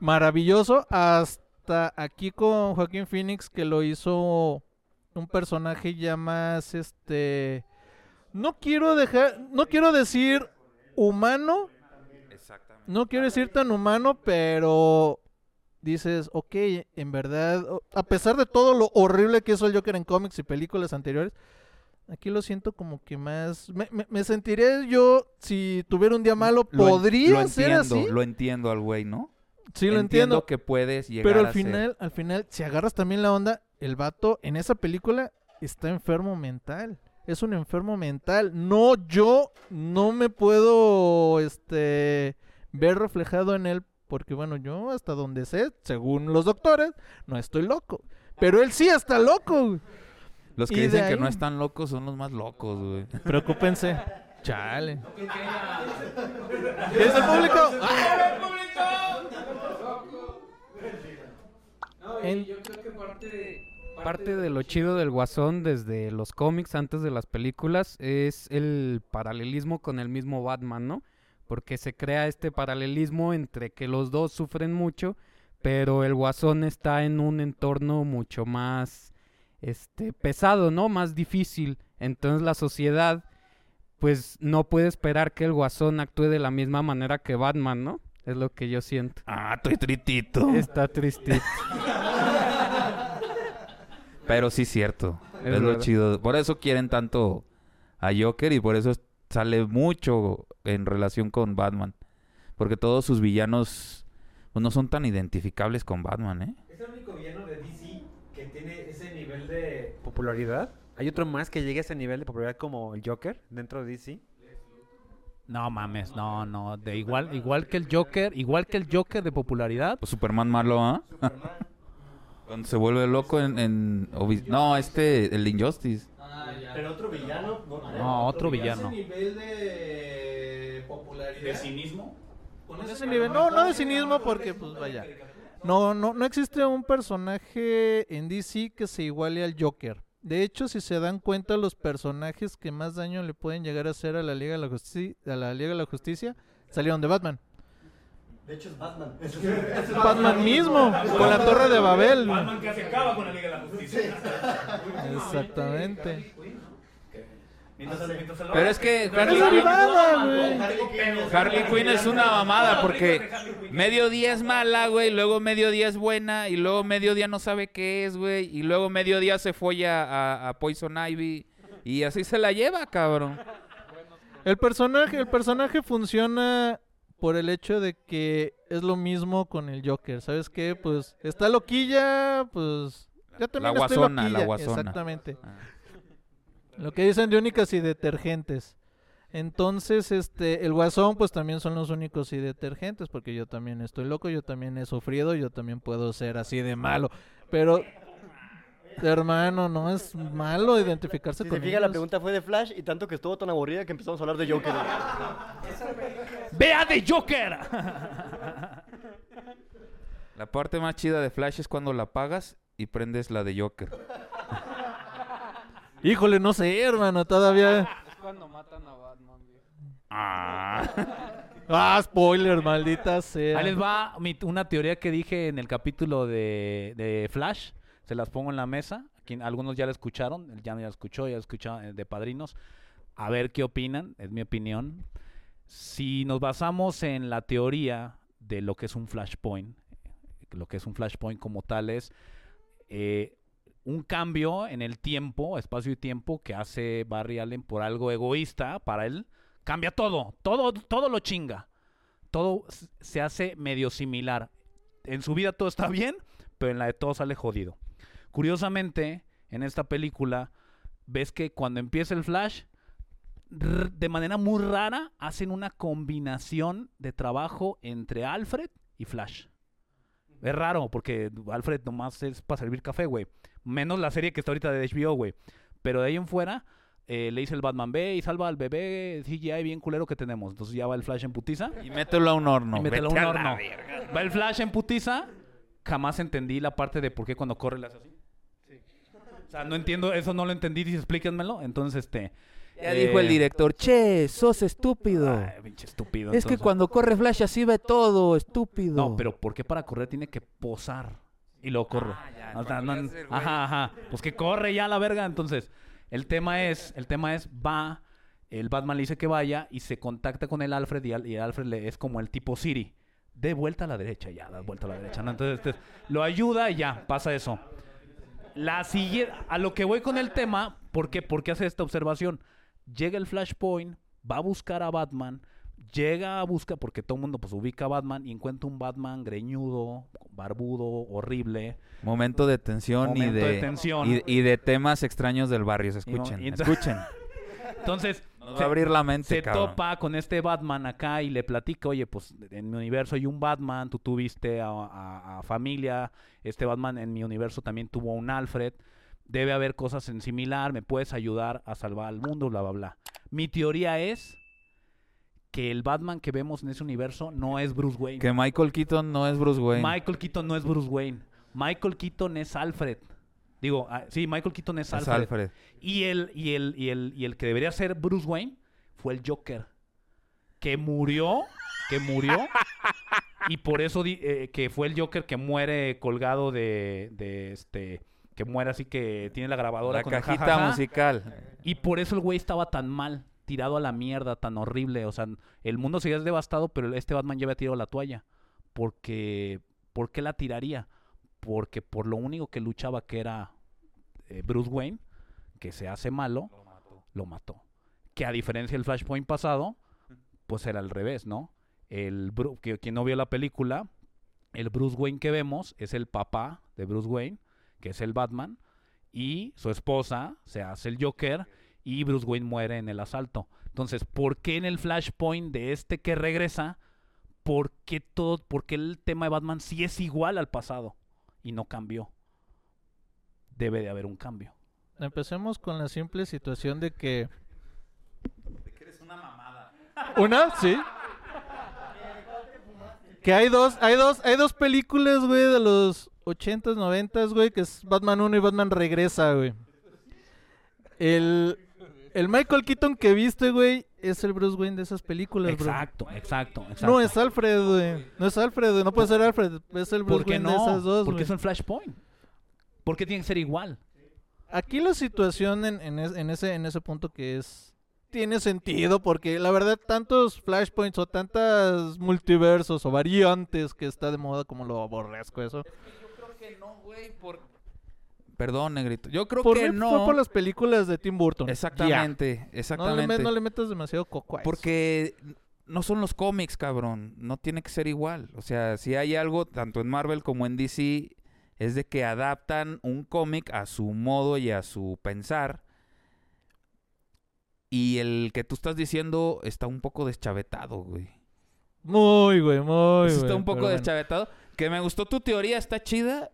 maravilloso hasta aquí con Joaquín Phoenix que lo hizo un personaje ya más este no quiero dejar no quiero decir humano Exactamente. no quiero decir tan humano pero dices ok en verdad a pesar de todo lo horrible que hizo el Joker en cómics y películas anteriores aquí lo siento como que más me, me- me sentiré yo si tuviera un día malo Lo en- podría lo ser entiendo, así Lo entiendo al güey, ¿no? sí lo entiendo que puedes llegar Pero al a ser- final, al final, si agarras también la onda, el vato en esa película está enfermo mental. Es un enfermo mental. No, yo no me puedo este ver reflejado en él. Porque bueno, yo hasta donde sé, según los doctores, no estoy loco. Pero él sí está loco. Los que y dicen que no están locos son los más locos, güey. Preocúpense. Chale. ¿Qué dice el público? No, En- yo creo que parte Parte de lo chido del Guasón desde los cómics antes de las películas es el paralelismo con el mismo Batman, ¿no? Porque se crea este paralelismo entre que los dos sufren mucho, pero el Guasón está en un entorno mucho más este pesado, ¿no? Más difícil. Entonces la sociedad pues no puede esperar que el Guasón actúe de la misma manera que Batman, ¿no? Es lo que yo siento. Ah, estoy tritito. Está triste. Pero sí cierto. Es Es, lo chido. Por eso quieren tanto a Joker y por eso es- sale mucho en relación con Batman. Porque todos sus villanos pues, no son tan identificables con Batman, ¿eh? Es el único villano de DC que tiene ese nivel de... ¿Popularidad? ¿Hay otro más que llegue a ese nivel de popularidad como el Joker dentro de DC? No mames, no, no. De igual, igual que el Joker, igual que el Joker de popularidad. Pues Superman malo, ¿ah? Cuando se vuelve loco en... en no, este, el Injustice. Pero otro villano. No, otro villano. nivel de popularidad. ¿De cinismo? Con ese nivel. No, no de cinismo porque, pues vaya. No, no, no existe un personaje en DC que se iguale al Joker. De hecho, si se dan cuenta, los personajes que más daño le pueden llegar a hacer a la Liga de la, Justi- a la, Liga de la Justicia salieron de Batman. De hecho, es Batman. Batman mismo, con la Torre de Babel. Batman que se acaba con la Liga de la Justicia. Exactamente. Pero es que Harley Es Quinn. Harley Quinn es una mamada porque medio día es mala, güey, luego medio día es buena y luego medio día no sabe qué es, güey, y luego medio día se folla a, a Poison Ivy y así se la lleva, cabrón. El personaje, el personaje funciona por el hecho de que es lo mismo con el Joker. ¿Sabes qué? Pues está loquilla, pues también guasona, la loquilla. guasona. Exactamente. Ah. Lo que dicen de únicas y detergentes. Entonces, este, el guasón, pues también son los únicos y detergentes, porque yo también estoy loco, yo también he sufrido, yo también puedo ser así de malo. Pero, hermano, no es malo identificarse Si con se fija, la ellos. pregunta fue de Flash y tanto que estuvo tan aburrida que empezamos a hablar de Joker. ¡Vea de Joker! La parte más chida de Flash es cuando la apagas y prendes la de Joker. Híjole, no sé, hermano, todavía. Es cuando matan a Batman, Ah, spoiler, maldita sea. Ahí les va mi- una teoría que dije en el capítulo de, de Flash. Se las pongo en la mesa. Quien, algunos ya la escucharon. El Jan ya la escuchó, ya la escuchó eh, de padrinos. A ver qué opinan. Es mi opinión. Si nos basamos en la teoría de lo que es un flashpoint, lo que es un flashpoint como tal es eh, un cambio en el tiempo, espacio y tiempo que hace Barry Allen por algo egoísta para él, cambia todo, todo, todo lo chinga. Todo se hace medio similar. En su vida todo está bien, pero en la de todo sale jodido. Curiosamente, en esta película, ves que cuando empieza el flash, de manera muy rara, hacen una combinación de trabajo entre Alfred y Flash. Es raro, porque Alfred nomás es para servir café, güey. Menos la serie que está ahorita de HBO, güey. Pero de ahí en fuera, eh, le dice el Batman, ve y salva al bebé CGI bien culero que tenemos. Entonces ya va el Flash en putiza. Y mételo a un horno. Y mételo a un a horno. Va el Flash en putiza. Jamás entendí la parte de por qué cuando corre le hace así. O sea, no entiendo, eso no lo entendí, dice, explíquenmelo. Entonces, este... Ya dijo el eh, director, che, sos estúpido. Ay, pinche estúpido. es que cuando corre Flash así ve todo, estúpido. No, pero ¿por qué para correr tiene que posar? Y luego corre. Ah, ya, no- ajá, ajá. Pues que corre ya la verga. Entonces, el tema es, el tema es, va, el Batman le dice que vaya y se contacta con el Alfred y, al- y el Alfred le, es como el tipo Siri. De vuelta a la derecha, ya, da vuelta a la derecha. ¿no? Entonces, este, lo ayuda y ya, pasa eso. La siguiente, a lo que voy con el tema, ¿por qué? ¿Por qué hace esta observación? Llega el Flashpoint, va a buscar a Batman, llega a buscar, porque todo el mundo pues ubica a Batman y encuentra un Batman greñudo, barbudo, horrible. Momento de tensión y de, de tensión. Y, y de temas extraños del barrio. Se escuchen, y ent- escuchen. Entonces, va a abrir la mente, se cabrón. topa con este Batman acá y le platica, oye, pues en mi universo hay un Batman, tú tuviste a, a- a familia, este Batman en mi universo también tuvo un Alfred, debe haber cosas en similar, me puedes ayudar a salvar al mundo, bla, bla, bla. Mi teoría es que el Batman que vemos en ese universo no es Bruce Wayne. Que Michael Keaton no es Bruce Wayne. Michael Keaton no es Bruce Wayne. Michael Keaton es Alfred. Digo, ah, sí, Michael Keaton es, Es Alfred. Alfred. Y el, y, el, y, el, y el que debería ser Bruce Wayne fue el Joker. Que murió, que murió. y por eso eh, que fue el Joker que muere colgado de, de este... Que muere así que tiene la grabadora La con el cajita musical. Y por eso el güey estaba tan mal, tirado a la mierda, tan horrible. O sea, el mundo seguía devastado, pero este Batman ya había tirado la toalla. Porque, ¿por qué la tiraría? Porque por lo único que luchaba, que era eh, Bruce Wayne, que se hace malo, lo mató. Que a diferencia del Flashpoint pasado, pues era al revés, ¿no? El Bru- que quien no vio la película, el Bruce Wayne que vemos es el papá de Bruce Wayne, que es el Batman, y su esposa se hace el Joker y Bruce Wayne muere en el asalto. Entonces, ¿por qué en el Flashpoint de este que regresa, por qué todo, por qué el tema de Batman sí es igual al pasado y no cambió? Debe de haber un cambio. Empecemos con la simple situación de que... ¿Una? Sí. Que hay dos, hay dos, hay dos películas, güey, de los 80s, 90s, güey, que es Batman 1 y Batman Regresa, güey. El, el Michael Keaton que viste, güey, es el Bruce Wayne de esas películas, bro. Exacto, exacto, exacto. No es Alfred, güey. No es Alfred, güey. No puede ser Alfred. Es el Bruce ¿Por qué Wayne de no? esas dos, Porque güey. es un Flashpoint. ¿Por qué tiene que ser igual? Aquí la situación en, en es- en ese, en ese punto que es... Tiene sentido porque la verdad tantos flashpoints o tantas multiversos o variantes que está de moda como lo aborrezco eso. Yo creo que no, güey, por... Perdón, negrito. Yo creo Por que mí no. fue por las películas de Tim Burton. Exactamente, Ya. No le, exactamente. no le metas demasiado coco a eso. Porque no son los cómics, cabrón. No tiene que ser igual. O sea, si hay algo, tanto en Marvel como en DC, es de que adaptan un cómic a su modo y a su pensar. Y el que tú estás diciendo está un poco deschavetado, güey. Muy, güey, muy, Eso está güey, un poco bueno. deschavetado. Que me gustó tu teoría, está chida,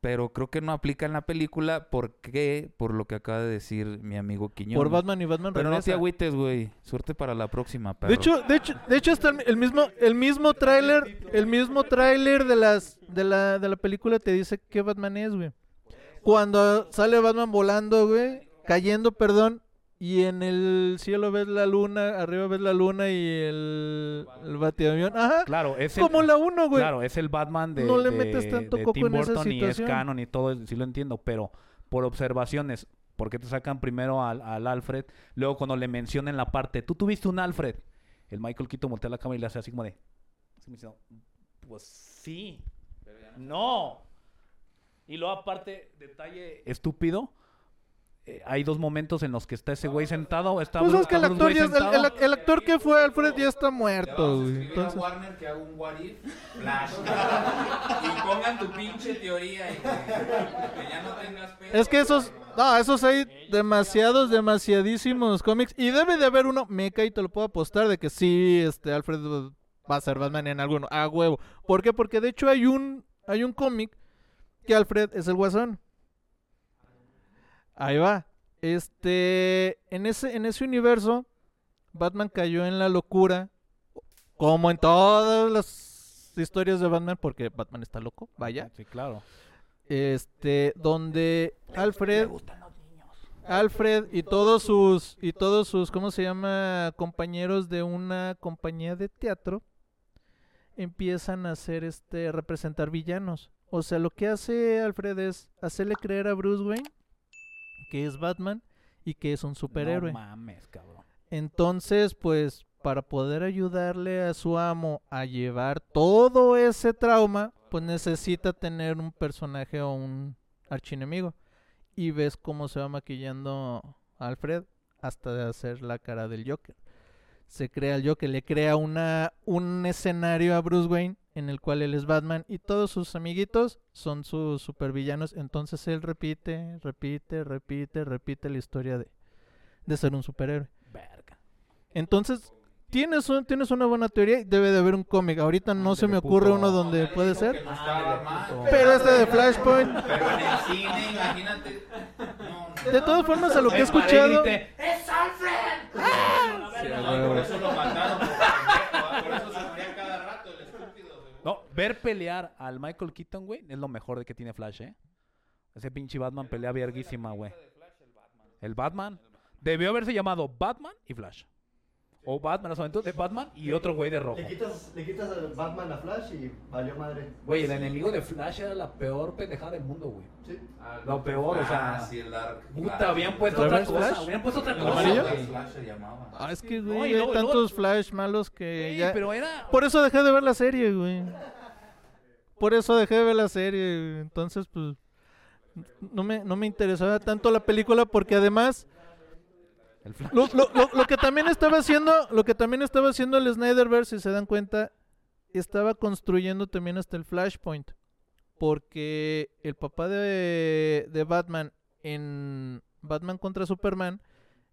pero creo que no aplica en la película. ¿Por qué? Por lo que acaba de decir mi amigo Quiñones. Por Batman y Batman Pero no te regresa. agüites, güey. Suerte para la próxima, perro. De hecho, de hecho, de hecho está el- el mismo, el mismo tráiler, el mismo tráiler de las, de la, de la película te dice qué Batman es, güey. Cuando sale Batman volando, güey, cayendo, perdón, y en el cielo ves la luna, arriba ves la luna y el, el batiavión, ajá, Claro, es el, como la uno, güey. claro, es el Batman de, No le de- metas tanto de coco Tim en esa Burton y es canon y todo, sí lo entiendo, pero por observaciones, ¿por qué te sacan primero al, al Alfred? Luego cuando le mencionan la parte, tú tuviste un Alfred, el Michael Keaton voltea la cámara y le hace así como de, así me dice, pues sí, no. Y luego aparte, detalle estúpido, eh, hay dos momentos en los que está ese güey sentado, está Pues Bruce- es que el actor, Wayne ya, es- el, sentado. el- el actor que fue Alfred ya está muerto, güey. Entonces, Warner que haga un what if flash. y pongan tu pinche teoría y que, que ya no tengas pedo. Es que esos, no, esos hay demasiados, demasiadísimos cómics. Y debe de haber uno, me cae y te lo puedo apostar, de que sí, este, Alfred va a ser Batman en alguno. A huevo. ¿Por qué? Porque de hecho hay un, hay un cómic que Alfred es el guasón. Ahí va. Este, en ese, en ese universo, Batman cayó en la locura, como en todas las historias de Batman, porque Batman está loco, vaya Sí, claro. este donde Alfred Alfred y todos sus y todos sus cómo se llama compañeros de una compañía de teatro empiezan a hacer este representar villanos o sea lo que hace Alfred es hacerle creer a Bruce Wayne que es Batman y que es un superhéroe No mames, cabrón. entonces, pues, para poder ayudarle a su amo a llevar todo ese trauma, pues necesita tener un personaje o un archienemigo. Y ves cómo se va maquillando Alfred hasta de hacer la cara del Joker. Se crea el Joker, le crea una, un escenario a Bruce Wayne en el cual él es Batman y todos sus amiguitos son sus supervillanos. Entonces él repite, repite, repite, repite la historia de, de ser un superhéroe. Verga. Entonces, tienes, un, tienes una buena teoría y debe de haber un cómic. Ahorita no se me ocurre puto. uno donde puede ser. No. Pero este de Flashpoint, Pero en el cine, imagínate. No, de todas formas, a lo que he Es escuchado. grite, por eso lo mataron. Por, por eso se moría cada rato el estúpido. güey. No, ver pelear al Michael Keaton, güey, es lo mejor de que tiene Flash, ¿eh? Ese pinche Batman pelea verguísima, güey. El Batman. Debió haberse llamado Batman y Flash. O Batman, las aventuras de Batman y otro güey de rojo. Le quitas, le quitas a Batman a Flash y valió madre. Güey, el enemigo de Flash era la peor pendejada del mundo, güey. Sí. Lo peor, o sea. Ah, sí, el Dark. Puta, habían puesto otra ¿Reverse cosa. Flash? Habían puesto otra ¿El cosa, güey. Flash se llamaba. Ah, es que, güey, hay luego- tantos Flash malos que Sí, ya... pero era. Por eso dejé de ver la serie, güey. Por eso dejé de ver la serie. güey. Entonces, pues, no me, no me interesaba tanto la película porque además... Lo que también estaba haciendo, lo que también estaba haciendo el Snyderverse, si se dan cuenta, estaba construyendo también hasta el Flashpoint. Porque el papá de, de Batman en Batman contra Superman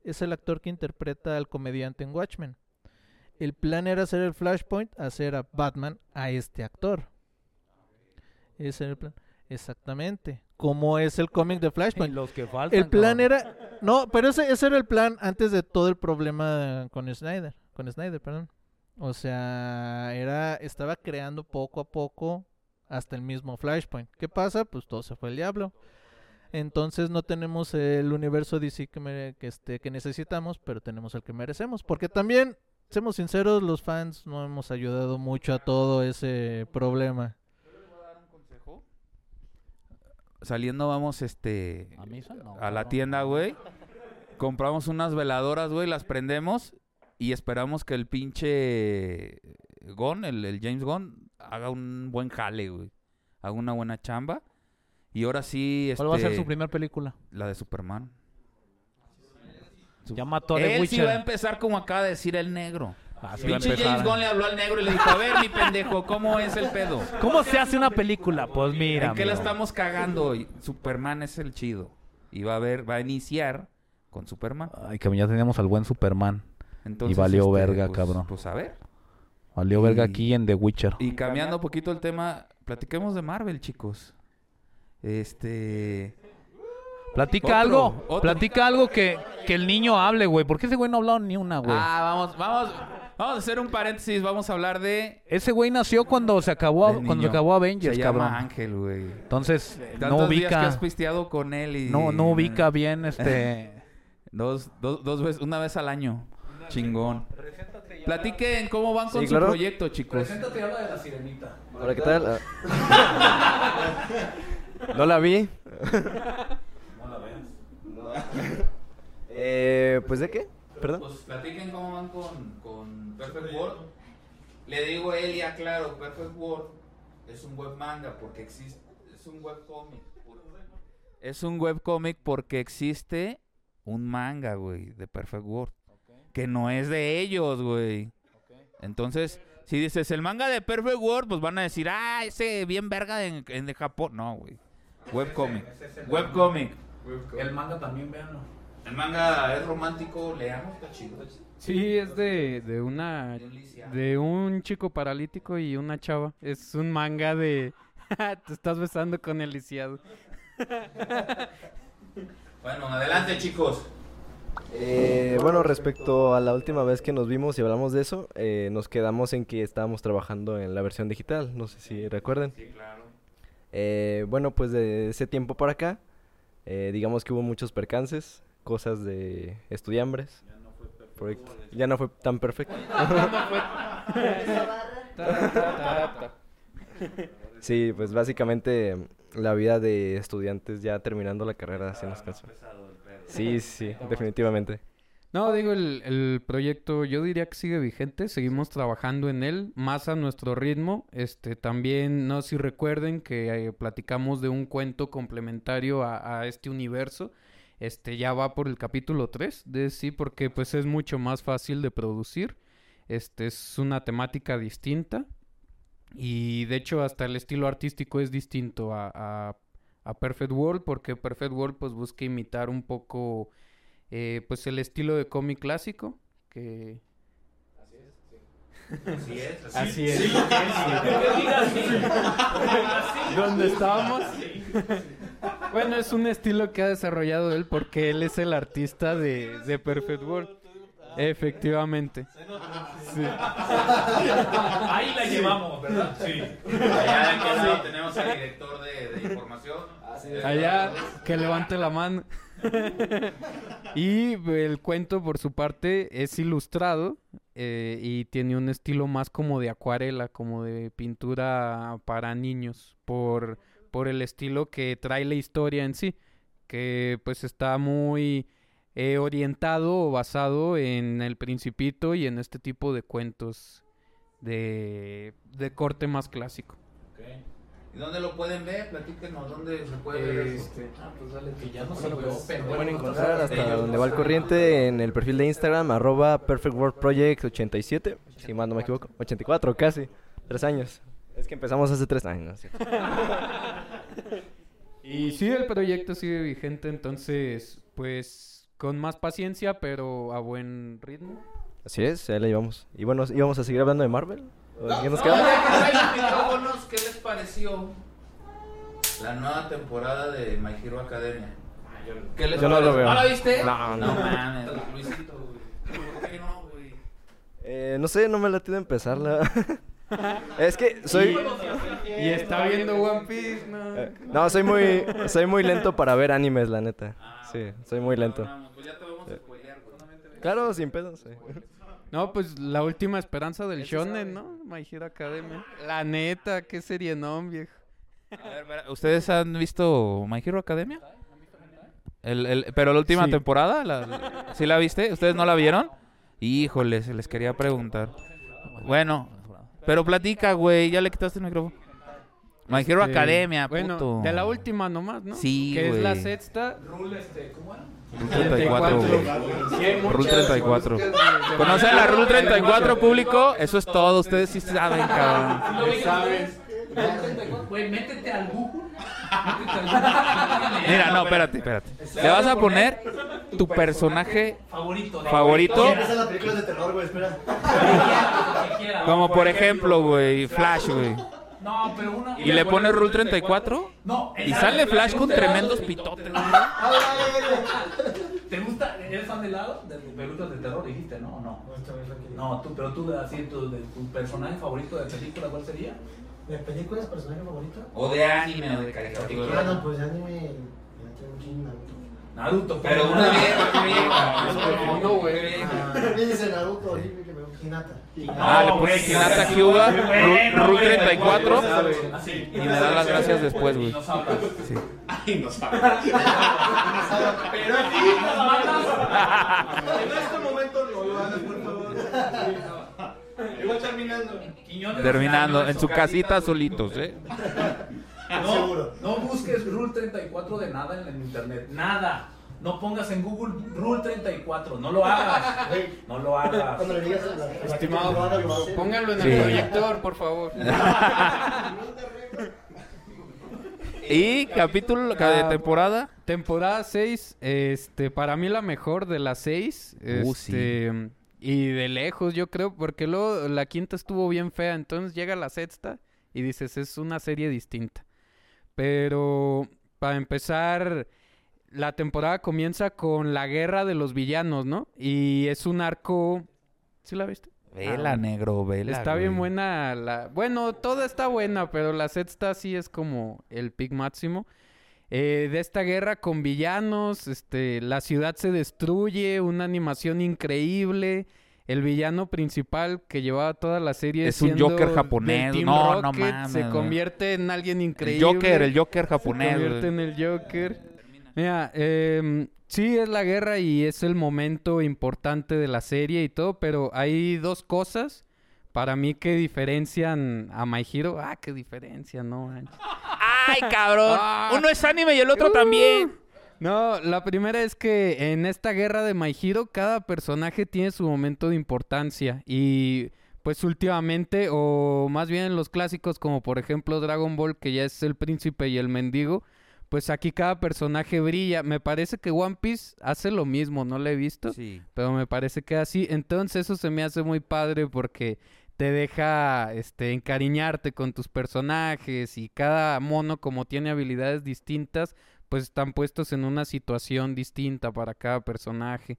es el actor que interpreta al comediante en Watchmen. El plan era hacer el Flashpoint, hacer a Batman a este actor. Ese era el plan. Exactamente. Como es el cómic de Flashpoint. Los que faltan. El plan era. No, pero ese, ese era el plan antes de todo el problema con Snyder. Con Snyder, perdón. O sea, era. Estaba creando poco a poco hasta el mismo Flashpoint. ¿Qué pasa? Pues todo se fue el diablo. Entonces no tenemos el universo DC que, mere- que, este, que necesitamos, pero tenemos el que merecemos. Porque también, seamos sinceros, los fans no hemos ayudado mucho a todo ese problema. Saliendo vamos, este... ¿A misa? No, a la tienda, güey. Compramos unas veladoras, güey, las prendemos y esperamos que el pinche Gon, el, el James Gon, haga un buen jale, güey. Haga una buena chamba. Y ahora sí, este, ¿Cuál va a ser su primera película? la de Superman. Ya mató a The Él sí va a empezar como acaba de decir el negro. Así Pinche. James Gon le habló al negro y le dijo, a ver, mi pendejo, ¿cómo es el pedo? ¿Cómo se hace una película? Pues mira. ¿En qué la estamos cagando? Y Superman es el chido. Y va a ver, va a iniciar con Superman. Ay, que ya teníamos al buen Superman. Entonces, valió este, verga, pues- cabrón. Pues a ver. Valió verga Y- aquí en The Witcher. Y cambiando un poquito el tema, platiquemos de Marvel, chicos. Este. Platica Otro, algo. otro. Platica algo que, que el niño hable, güey. ¿Por qué ese güey no ha hablado ni una, güey? Ah, vamos, vamos, vamos a hacer un paréntesis. Vamos a hablar de. Ese güey nació cuando se acabó, cuando niño. acabó Avengers, Se llama cabrón. Ángel, güey. Entonces, no Tantos días que ubica, has pisteado con él y. no, no ubica bien este. Dos, dos, dos veces, una vez al año. Chingón. Platiquen cómo van con Sí, su claro. proyecto, chicos. y habla de la sirenita. Hola, ¿qué tal? No la vi. Eh, pues de qué? Perdón. Pues platiquen cómo van con, con Perfect World. Le digo a él y aclaro, Perfect World es un web manga porque existe, es un web cómic. Es un web cómic porque existe un manga, güey, de Perfect World. Que no es de ellos, güey. Entonces, si dices el manga de Perfect World, pues van a decir, ah, ese bien verga en, en de Japón. No, güey. Web cómic. Web cómic. El manga también, véanlo. El manga es romántico, leamos, está chido. Sí, es de, de una... De un chico paralítico y una chava. Es un manga de... Te estás besando con el lisiado. Bueno, adelante, chicos. Eh, bueno, respecto a la última vez que nos vimos y hablamos de eso, eh, nos quedamos en que estábamos trabajando en la versión digital. No sé si recuerden. Sí, claro. Eh, bueno, pues de ese tiempo para acá, eh, digamos que hubo muchos percances, cosas de estudiambres. Proyecto- Ya no fue tan perfecto. Sí, pues básicamente la vida de estudiantes ya terminando la carrera se nos cansó. Sí, sí, definitivamente. No, digo, el, el proyecto yo diría que sigue vigente, seguimos trabajando en él, más a nuestro ritmo. Este, también, no sé si recuerden que eh, platicamos de un cuento complementario a, a este universo. Este, ya va por el capítulo 3 de sí, porque pues es mucho más fácil de producir. Este, es una temática distinta. Y de hecho hasta el estilo artístico es distinto a, a, a Perfect World, porque Perfect World pues busca imitar un poco eh, pues el estilo de cómic clásico, que... Así es. Así es. ¿Dónde estábamos? Bueno, es un estilo que ha desarrollado él porque él es el artista de, de Perfect World. Efectivamente. Sí. Ahí la llevamos, ¿verdad? Sí. Allá de aquel lado tenemos al director de, de información. Allá, que levante la mano. y el cuento, por su parte, es ilustrado eh, y tiene un estilo más como de acuarela, como de pintura para niños, por, por el estilo que trae la historia en sí, que pues está muy eh, orientado o basado en el principito y en este tipo de cuentos de, de corte más clásico. ¿Y dónde lo pueden ver? Platíquenos, ¿dónde se puede ver? Este, Ah, pues dale, que ya no se lo pero Pueden bueno, encontrar hasta donde va el corriente en el perfil de Instagram, arroba Perfect World Project 87, si mal no me equivoco, 84 casi, tres años. Es que empezamos hace tres años. ¿sí? Y sí, el proyecto sigue vigente, entonces, pues, con más paciencia, pero a buen ritmo. Así es, ahí la llevamos. Y bueno, íbamos a seguir hablando de Marvel. ¿O ¿Qué nos queda? micrófonos, ¿qué les pareció la nueva temporada de My Hero Academia? ¿Qué les Yo no lo veo. ¿No la viste? No, no. mames, Luisito, güey. ¿Por qué no, güey? Eh, no sé, no me la de empezarla. es que soy... Y está viendo One Piece, ¿no? eh, no, soy muy, soy muy lento para ver animes, la neta. Sí, soy muy lento. Pues. Claro, sin pedos. sí. No, pues la última esperanza del shonen, ¿no? My Hero Academia. La neta, qué serie no, viejo. A ver, ¿Ustedes han visto My Hero Academia? El, el, pero la última Sí. temporada, la, ¿sí la viste? ¿Ustedes no la vieron? Híjole, se les quería preguntar. Bueno, pero platica, güey, ya le quitaste el micrófono. My Hero Este, Academia, Bueno, puto. de la última nomás, ¿no? Sí, Que es la güey. sexta. Rule, este, ¿cómo era? Rule 34, güey. Rule 34. ¿Conocen la Rule 34, público? Eso es todo, ustedes sí saben, cabrón. ¿Sabes? Güey, métete al Google. Mira, no, espérate, espérate. Le vas a poner tu personaje Favorito. favorito, de terror, güey, espera. como por ejemplo, güey, Flash, güey. No, pero una. Y le pones Rule 34 No, y sale Flash con ¿te gusta tremendos pitotes, güey. ¿Te gusta? ¿Eres fan de helado? De películas de terror, dijiste, ¿no? ¿O no? No, tú, pero tú, así, tu, de, tu personaje favorito de película, ¿cuál sería? ¿De películas, personaje favorito? O de anime o de Ah, caricatura. no, pues de anime. Naruto. Naruto. Pero una vieja, una vieja. No, güey. ¿Qué dice Naruto? Dime que me gusta. Hinata. Ah, le pones Hinata Hyuga, Rule 34 Así. y me das las gracias después, güey. Nos hablas. Sí. Pero aquí nos mandas. En este momento no lo hagas, por favor. Igual terminando. Quiñones Terminando en su casita solitos, ¿eh? No, no busques Rule 34 de nada en el internet. Nada. No pongas en Google Rule 34. No lo hagas. No lo hagas. Cuando le digas Estimado, póngalo en Sí. el proyector, por favor. Y capítulo ca- de temporada. Temporada 6, este, para mí la mejor de las 6. Uh, sí. Y de lejos, yo creo, porque luego la quinta estuvo bien fea, entonces llega la sexta y dices, es una serie distinta. Pero para empezar, la temporada comienza con la guerra de los villanos, ¿no? Y es un arco... ¿Sí la viste? Vela, Ah, negro, vela. Está bien buena la... Bueno, toda está buena, pero la sexta sí es como el pick máximo. Eh, de esta guerra con villanos, este, la ciudad se destruye, una animación increíble. El villano principal que llevaba toda la serie Es un Joker japonés. Team No, no mames, Se convierte en alguien El increíble. Joker, el Joker Se japonés. convierte güey. en el Joker. Mira, em, sí es la guerra y es el momento importante de la serie y todo, pero hay dos cosas para mí que diferencian a My Hero. Ah, qué diferencia, no manches. ¡Ay, cabrón! Ah. Uno es anime y el otro también. No, la primera es que en esta guerra de My Hero cada personaje tiene su momento de importancia y pues últimamente o más bien en los clásicos como por ejemplo Dragon Ball que ya es el príncipe y el mendigo, pues aquí cada personaje brilla. Me parece que One Piece hace lo mismo, no lo he visto, Sí. pero me parece que así. Entonces eso se me hace muy padre porque te deja este encariñarte con tus personajes y cada mono como tiene habilidades distintas, pues están puestos en una situación distinta para cada personaje.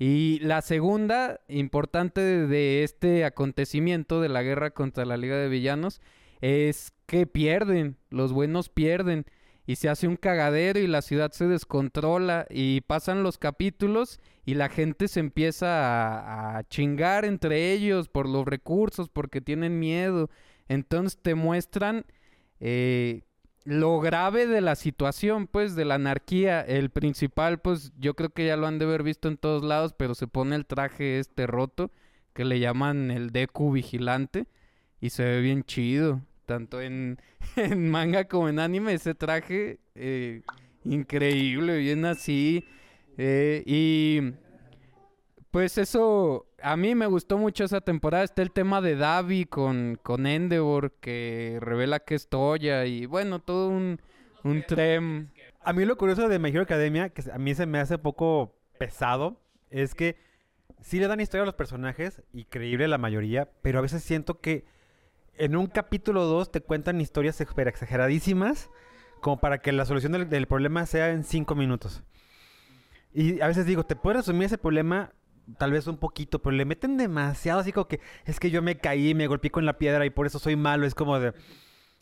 Y la segunda importante de, este acontecimiento de la guerra contra la Liga de Villanos es que pierden, los buenos pierden y se hace un cagadero y la ciudad se descontrola y pasan los capítulos y la gente se empieza a, chingar entre ellos por los recursos, porque tienen miedo. Entonces te muestran eh, lo grave de la situación, pues, de la anarquía. El principal, pues, yo creo que ya lo han de haber visto en todos lados, pero se pone el traje este roto, que le llaman el Deku Vigilante, y se ve bien chido. Tanto en, en manga como en anime, ese traje eh, increíble, bien así. Eh, y pues eso, a mí me gustó mucho esa temporada. Está el tema de Davi con, con Endeavor, que revela que es Toya, y bueno, todo un, un. A mí lo curioso de My Hero Academia, que a mí se me hace poco pesado, es que sí le dan historia a los personajes, y creíble la mayoría, pero a veces siento que en un capítulo 2 te cuentan historias exageradísimas, como para que la solución del, del problema sea en 5 minutos. Y a veces digo, te puedes resumir ese problema tal vez un poquito, pero le meten demasiado, así como que es que yo me caí, me golpeé con la piedra y por eso soy malo, es como de...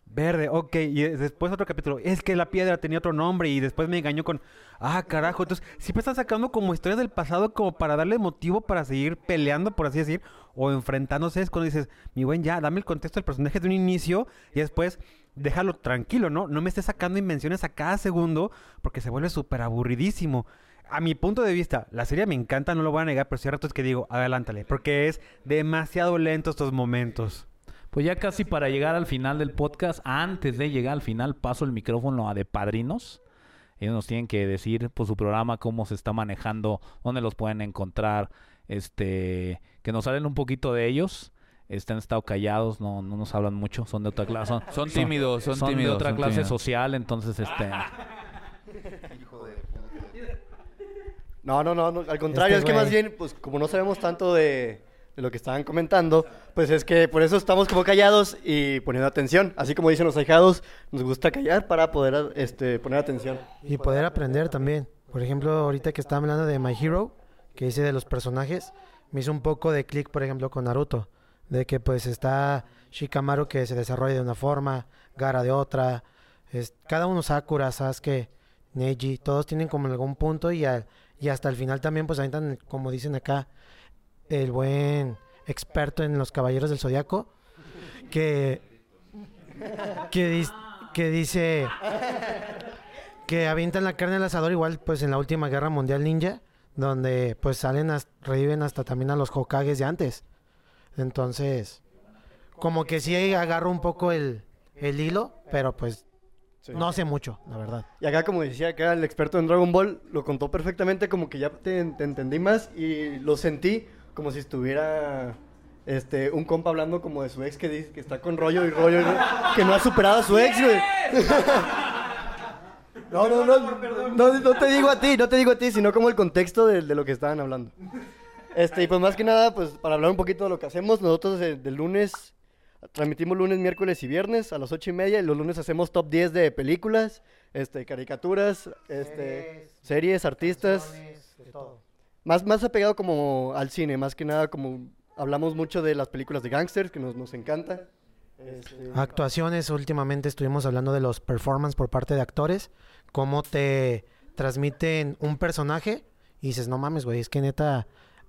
Verde, ok, y después otro capítulo, es que la piedra tenía otro nombre y después me engañó con, ah, carajo, entonces siempre están sacando como historias del pasado como para darle motivo para seguir peleando, por así decir, o enfrentándose, es cuando dices, mi buen, ya, dame el contexto del personaje de un inicio y después déjalo tranquilo, ¿no? No me estés sacando invenciones a cada segundo porque se vuelve súper aburridísimo. A mi punto de vista, la serie me encanta, no lo voy a negar, pero sí hay ratos que digo, adelántale, porque es demasiado lento estos momentos. Pues ya casi para llegar al final del podcast, antes de llegar al final, paso el micrófono a De Padrinos. Ellos nos tienen que decir por su programa cómo se está manejando, dónde los pueden encontrar, este, que nos hablen un poquito de ellos. Este, han estado callados, no, no nos hablan mucho, son de otra clase. Son, Son tímidos, son de tímidos, otra son clase tímidos. social, entonces este... No, no, no, no, al contrario, Este es que más bien, pues como no sabemos tanto de, de lo que estaban comentando, pues es que por eso estamos como callados y poniendo atención. Así como dicen los ahijados, nos gusta callar para poder este, poner atención. Y poder aprender también. Por ejemplo, ahorita que estaba hablando de My Hero, que dice de los personajes, me hizo un poco de clic, por ejemplo, con Naruto. De que pues está Shikamaru que se desarrolla de una forma, Gara de otra. Es, cada uno Sakura, Sasuke, Neji, todos tienen como algún punto y, al- y hasta el final también pues aventan, como dicen acá, el buen experto en los caballeros del zodiaco que que, que dice que avientan la carne al asador igual pues en la última guerra mundial ninja donde pues salen reviven hasta también a los Hokages de antes. Entonces como que sí agarro un poco el, el hilo pero pues no sé mucho la verdad Y acá, como decía acá el experto en Dragon Ball, lo contó perfectamente, como que ya te, te entendí más y lo sentí como si estuviera este, un compa hablando como de su ex que dice que está con rollo y rollo, y rollo, que no ha superado a su ex, güey. No, no, no, no, no te digo a ti, no te digo a ti, sino como el contexto de, de lo que estaban hablando. Este, y pues más que nada, pues para hablar un poquito de lo que hacemos, nosotros de, de lunes, transmitimos lunes, miércoles y viernes a las ocho y media, y los lunes hacemos top 10 de películas, este, caricaturas, este, series, artistas, más, más apegado como al cine, más que nada como hablamos mucho de las películas de gangsters, que nos, nos encanta. Este, Actuaciones, últimamente estuvimos hablando de los performances por parte de actores, cómo te transmiten un personaje y dices, no mames, güey, es que neta,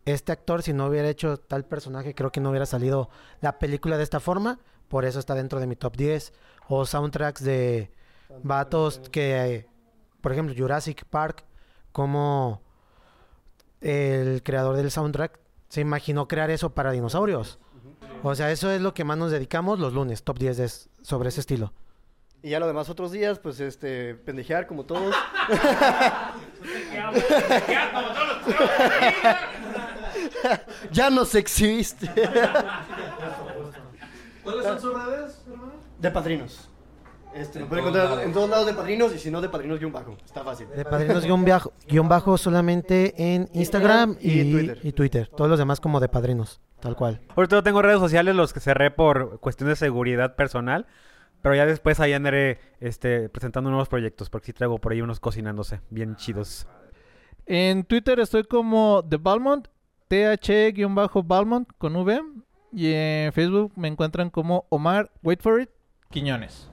este actor si no hubiera hecho tal personaje, creo que no hubiera salido la película de esta forma, por eso está dentro de mi top 10. O soundtracks de vatos que, por ejemplo, Jurassic Park, como el creador del soundtrack se imaginó crear eso para dinosaurios. O sea, eso es lo que más nos dedicamos los lunes, top 10 de- sobre ese estilo. y ya lo demás otros días, pues este, pendejear como todos. ya nos existe. ¿Cuáles son sus redes, hermano? De padrinos. Este, En lo pueden todos encontrar lados. en todos lados de padrinos y si no de padrinos guion bajo. Está fácil. De padrinos guion bajo, guion bajo solamente en Instagram y, y Twitter. y Twitter. Todos los demás como de padrinos, tal cual. Ahorita no tengo redes sociales, los que cerré por cuestión de seguridad personal. Pero ya después ahí andaré este, presentando nuevos proyectos, porque sí traigo por ahí unos cocinándose bien chidos. En Twitter estoy como The Balmont, TH-Balmont con V. Y en Facebook me encuentran como Omar, wait for it, Quiñones.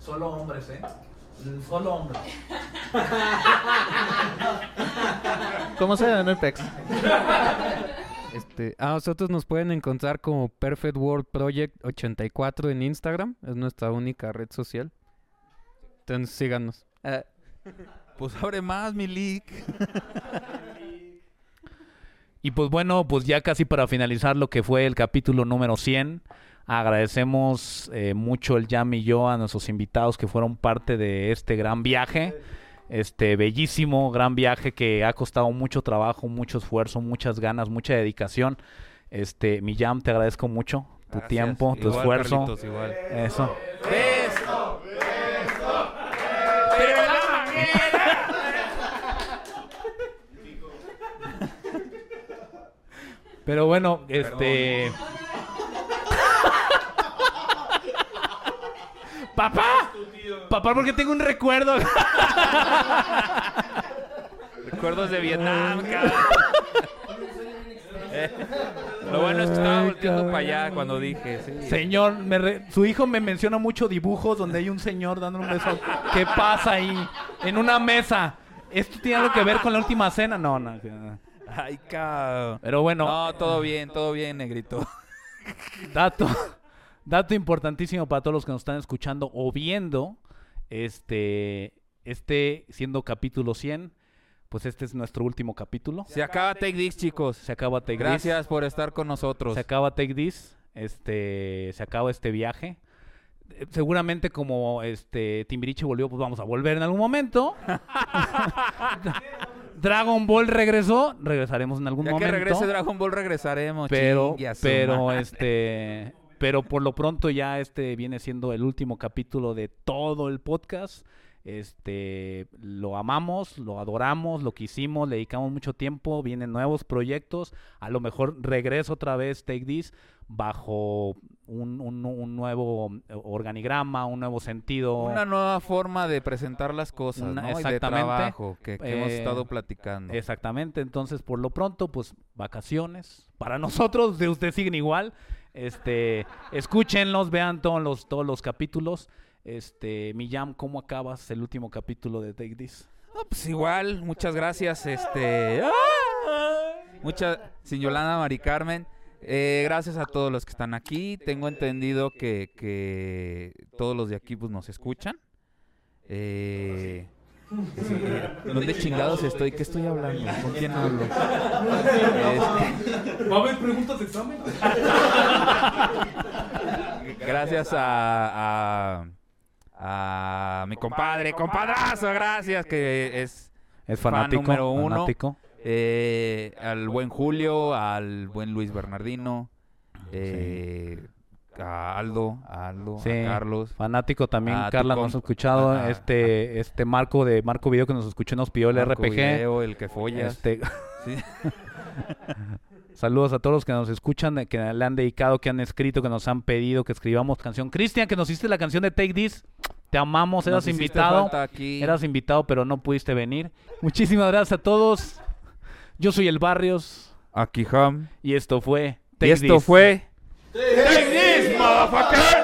Solo hombres, ¿eh? Solo hombres. ¿Cómo se llama el pex? Este, a nosotros nos pueden encontrar como Perfect World Project 84 en Instagram. Es nuestra única red social. Entonces síganos. Eh, pues abre más, mi leak. Y pues bueno, pues ya casi para finalizar lo que fue el capítulo número 100, agradecemos eh, mucho el Jam y yo a nuestros invitados que fueron parte de este gran viaje, este bellísimo gran viaje que ha costado mucho trabajo, mucho esfuerzo, muchas ganas, mucha dedicación. Este, mi Jam, te agradezco mucho tu Gracias. tiempo, tu Igual, esfuerzo. Carlitos, igual. Eso. Pero bueno, este. ¡Papá! Papá, porque tengo un recuerdo. Recuerdos de Vietnam, cabrón. Eh, Lo bueno es que estaba volteando para allá cuando dije, sí. Señor, me re- su hijo me menciona mucho dibujos donde hay un señor dando un beso. ¿Qué pasa ahí? En una mesa. ¿Esto tiene algo que ver con la última cena? No, no. Ay, cabrón. Pero bueno, No, todo bien, todo bien, negrito. dato, dato importantísimo para todos los que nos están escuchando o viendo. Este, este siendo capítulo 100, pues este es nuestro último capítulo. Se acaba Take This, chicos. Se acaba Take This. Gracias por estar con nosotros. Se acaba Take This, este, se acaba este viaje. Seguramente como este Timbiriche volvió, pues vamos a volver en algún momento. Dragon Ball regresó, regresaremos en algún Ya que momento. regrese Dragon Ball regresaremos. pero, pero este, pero por lo pronto ya este viene siendo el último capítulo de todo el podcast. Este, lo amamos, lo adoramos, lo quisimos, le dedicamos mucho tiempo, vienen nuevos proyectos, a lo mejor regreso otra vez Take This bajo un, un- un nuevo organigrama, un nuevo sentido. Una nueva forma de presentar las cosas, Una- ¿no? Y de exactamente. trabajo que, que hemos Eh, estado platicando. Exactamente, entonces por lo pronto, pues vacaciones. Para nosotros, de ustedes siguen igual. Este, escúchenlos, vean todos los, todos los capítulos. Este, Millán, ¿cómo acabas el último capítulo de Take This? No, pues igual, muchas gracias, este... Muchas... Sin Yolanda, Mari Carmen. Eh, gracias a todos los que están aquí. Tengo entendido que, que todos los de aquí pues, nos escuchan. Eh, sí, ¿Dónde chingados estoy? ¿Qué estoy hablando? ¿Con quién hablo? Este, ¿Va a haber preguntas de examen? gracias a, a, a mi compadre, compadrazo, gracias, que es Es fan fanático, número uno. fanático. Eh, al buen Julio, al buen Luis Bernardino, eh, a Aldo, a Aldo, Sí, a Carlos. Fanático también, a Carla nos ha escuchado. Este, este Marco de Marco Video que nos escuchó nos pidió el Marco RPG. Video, el que follas. Este, Sí. Saludos a todos los que nos escuchan, que le han dedicado, que han escrito, que nos han pedido que escribamos canción. Cristian, que nos hiciste la canción de Take This. Te amamos, eras invitado. Eras invitado, pero no pudiste venir. Muchísimas gracias a todos. Yo soy el Barrios Aquí, Ham. y esto fue Y Take esto This. fue... Take this, motherfucker.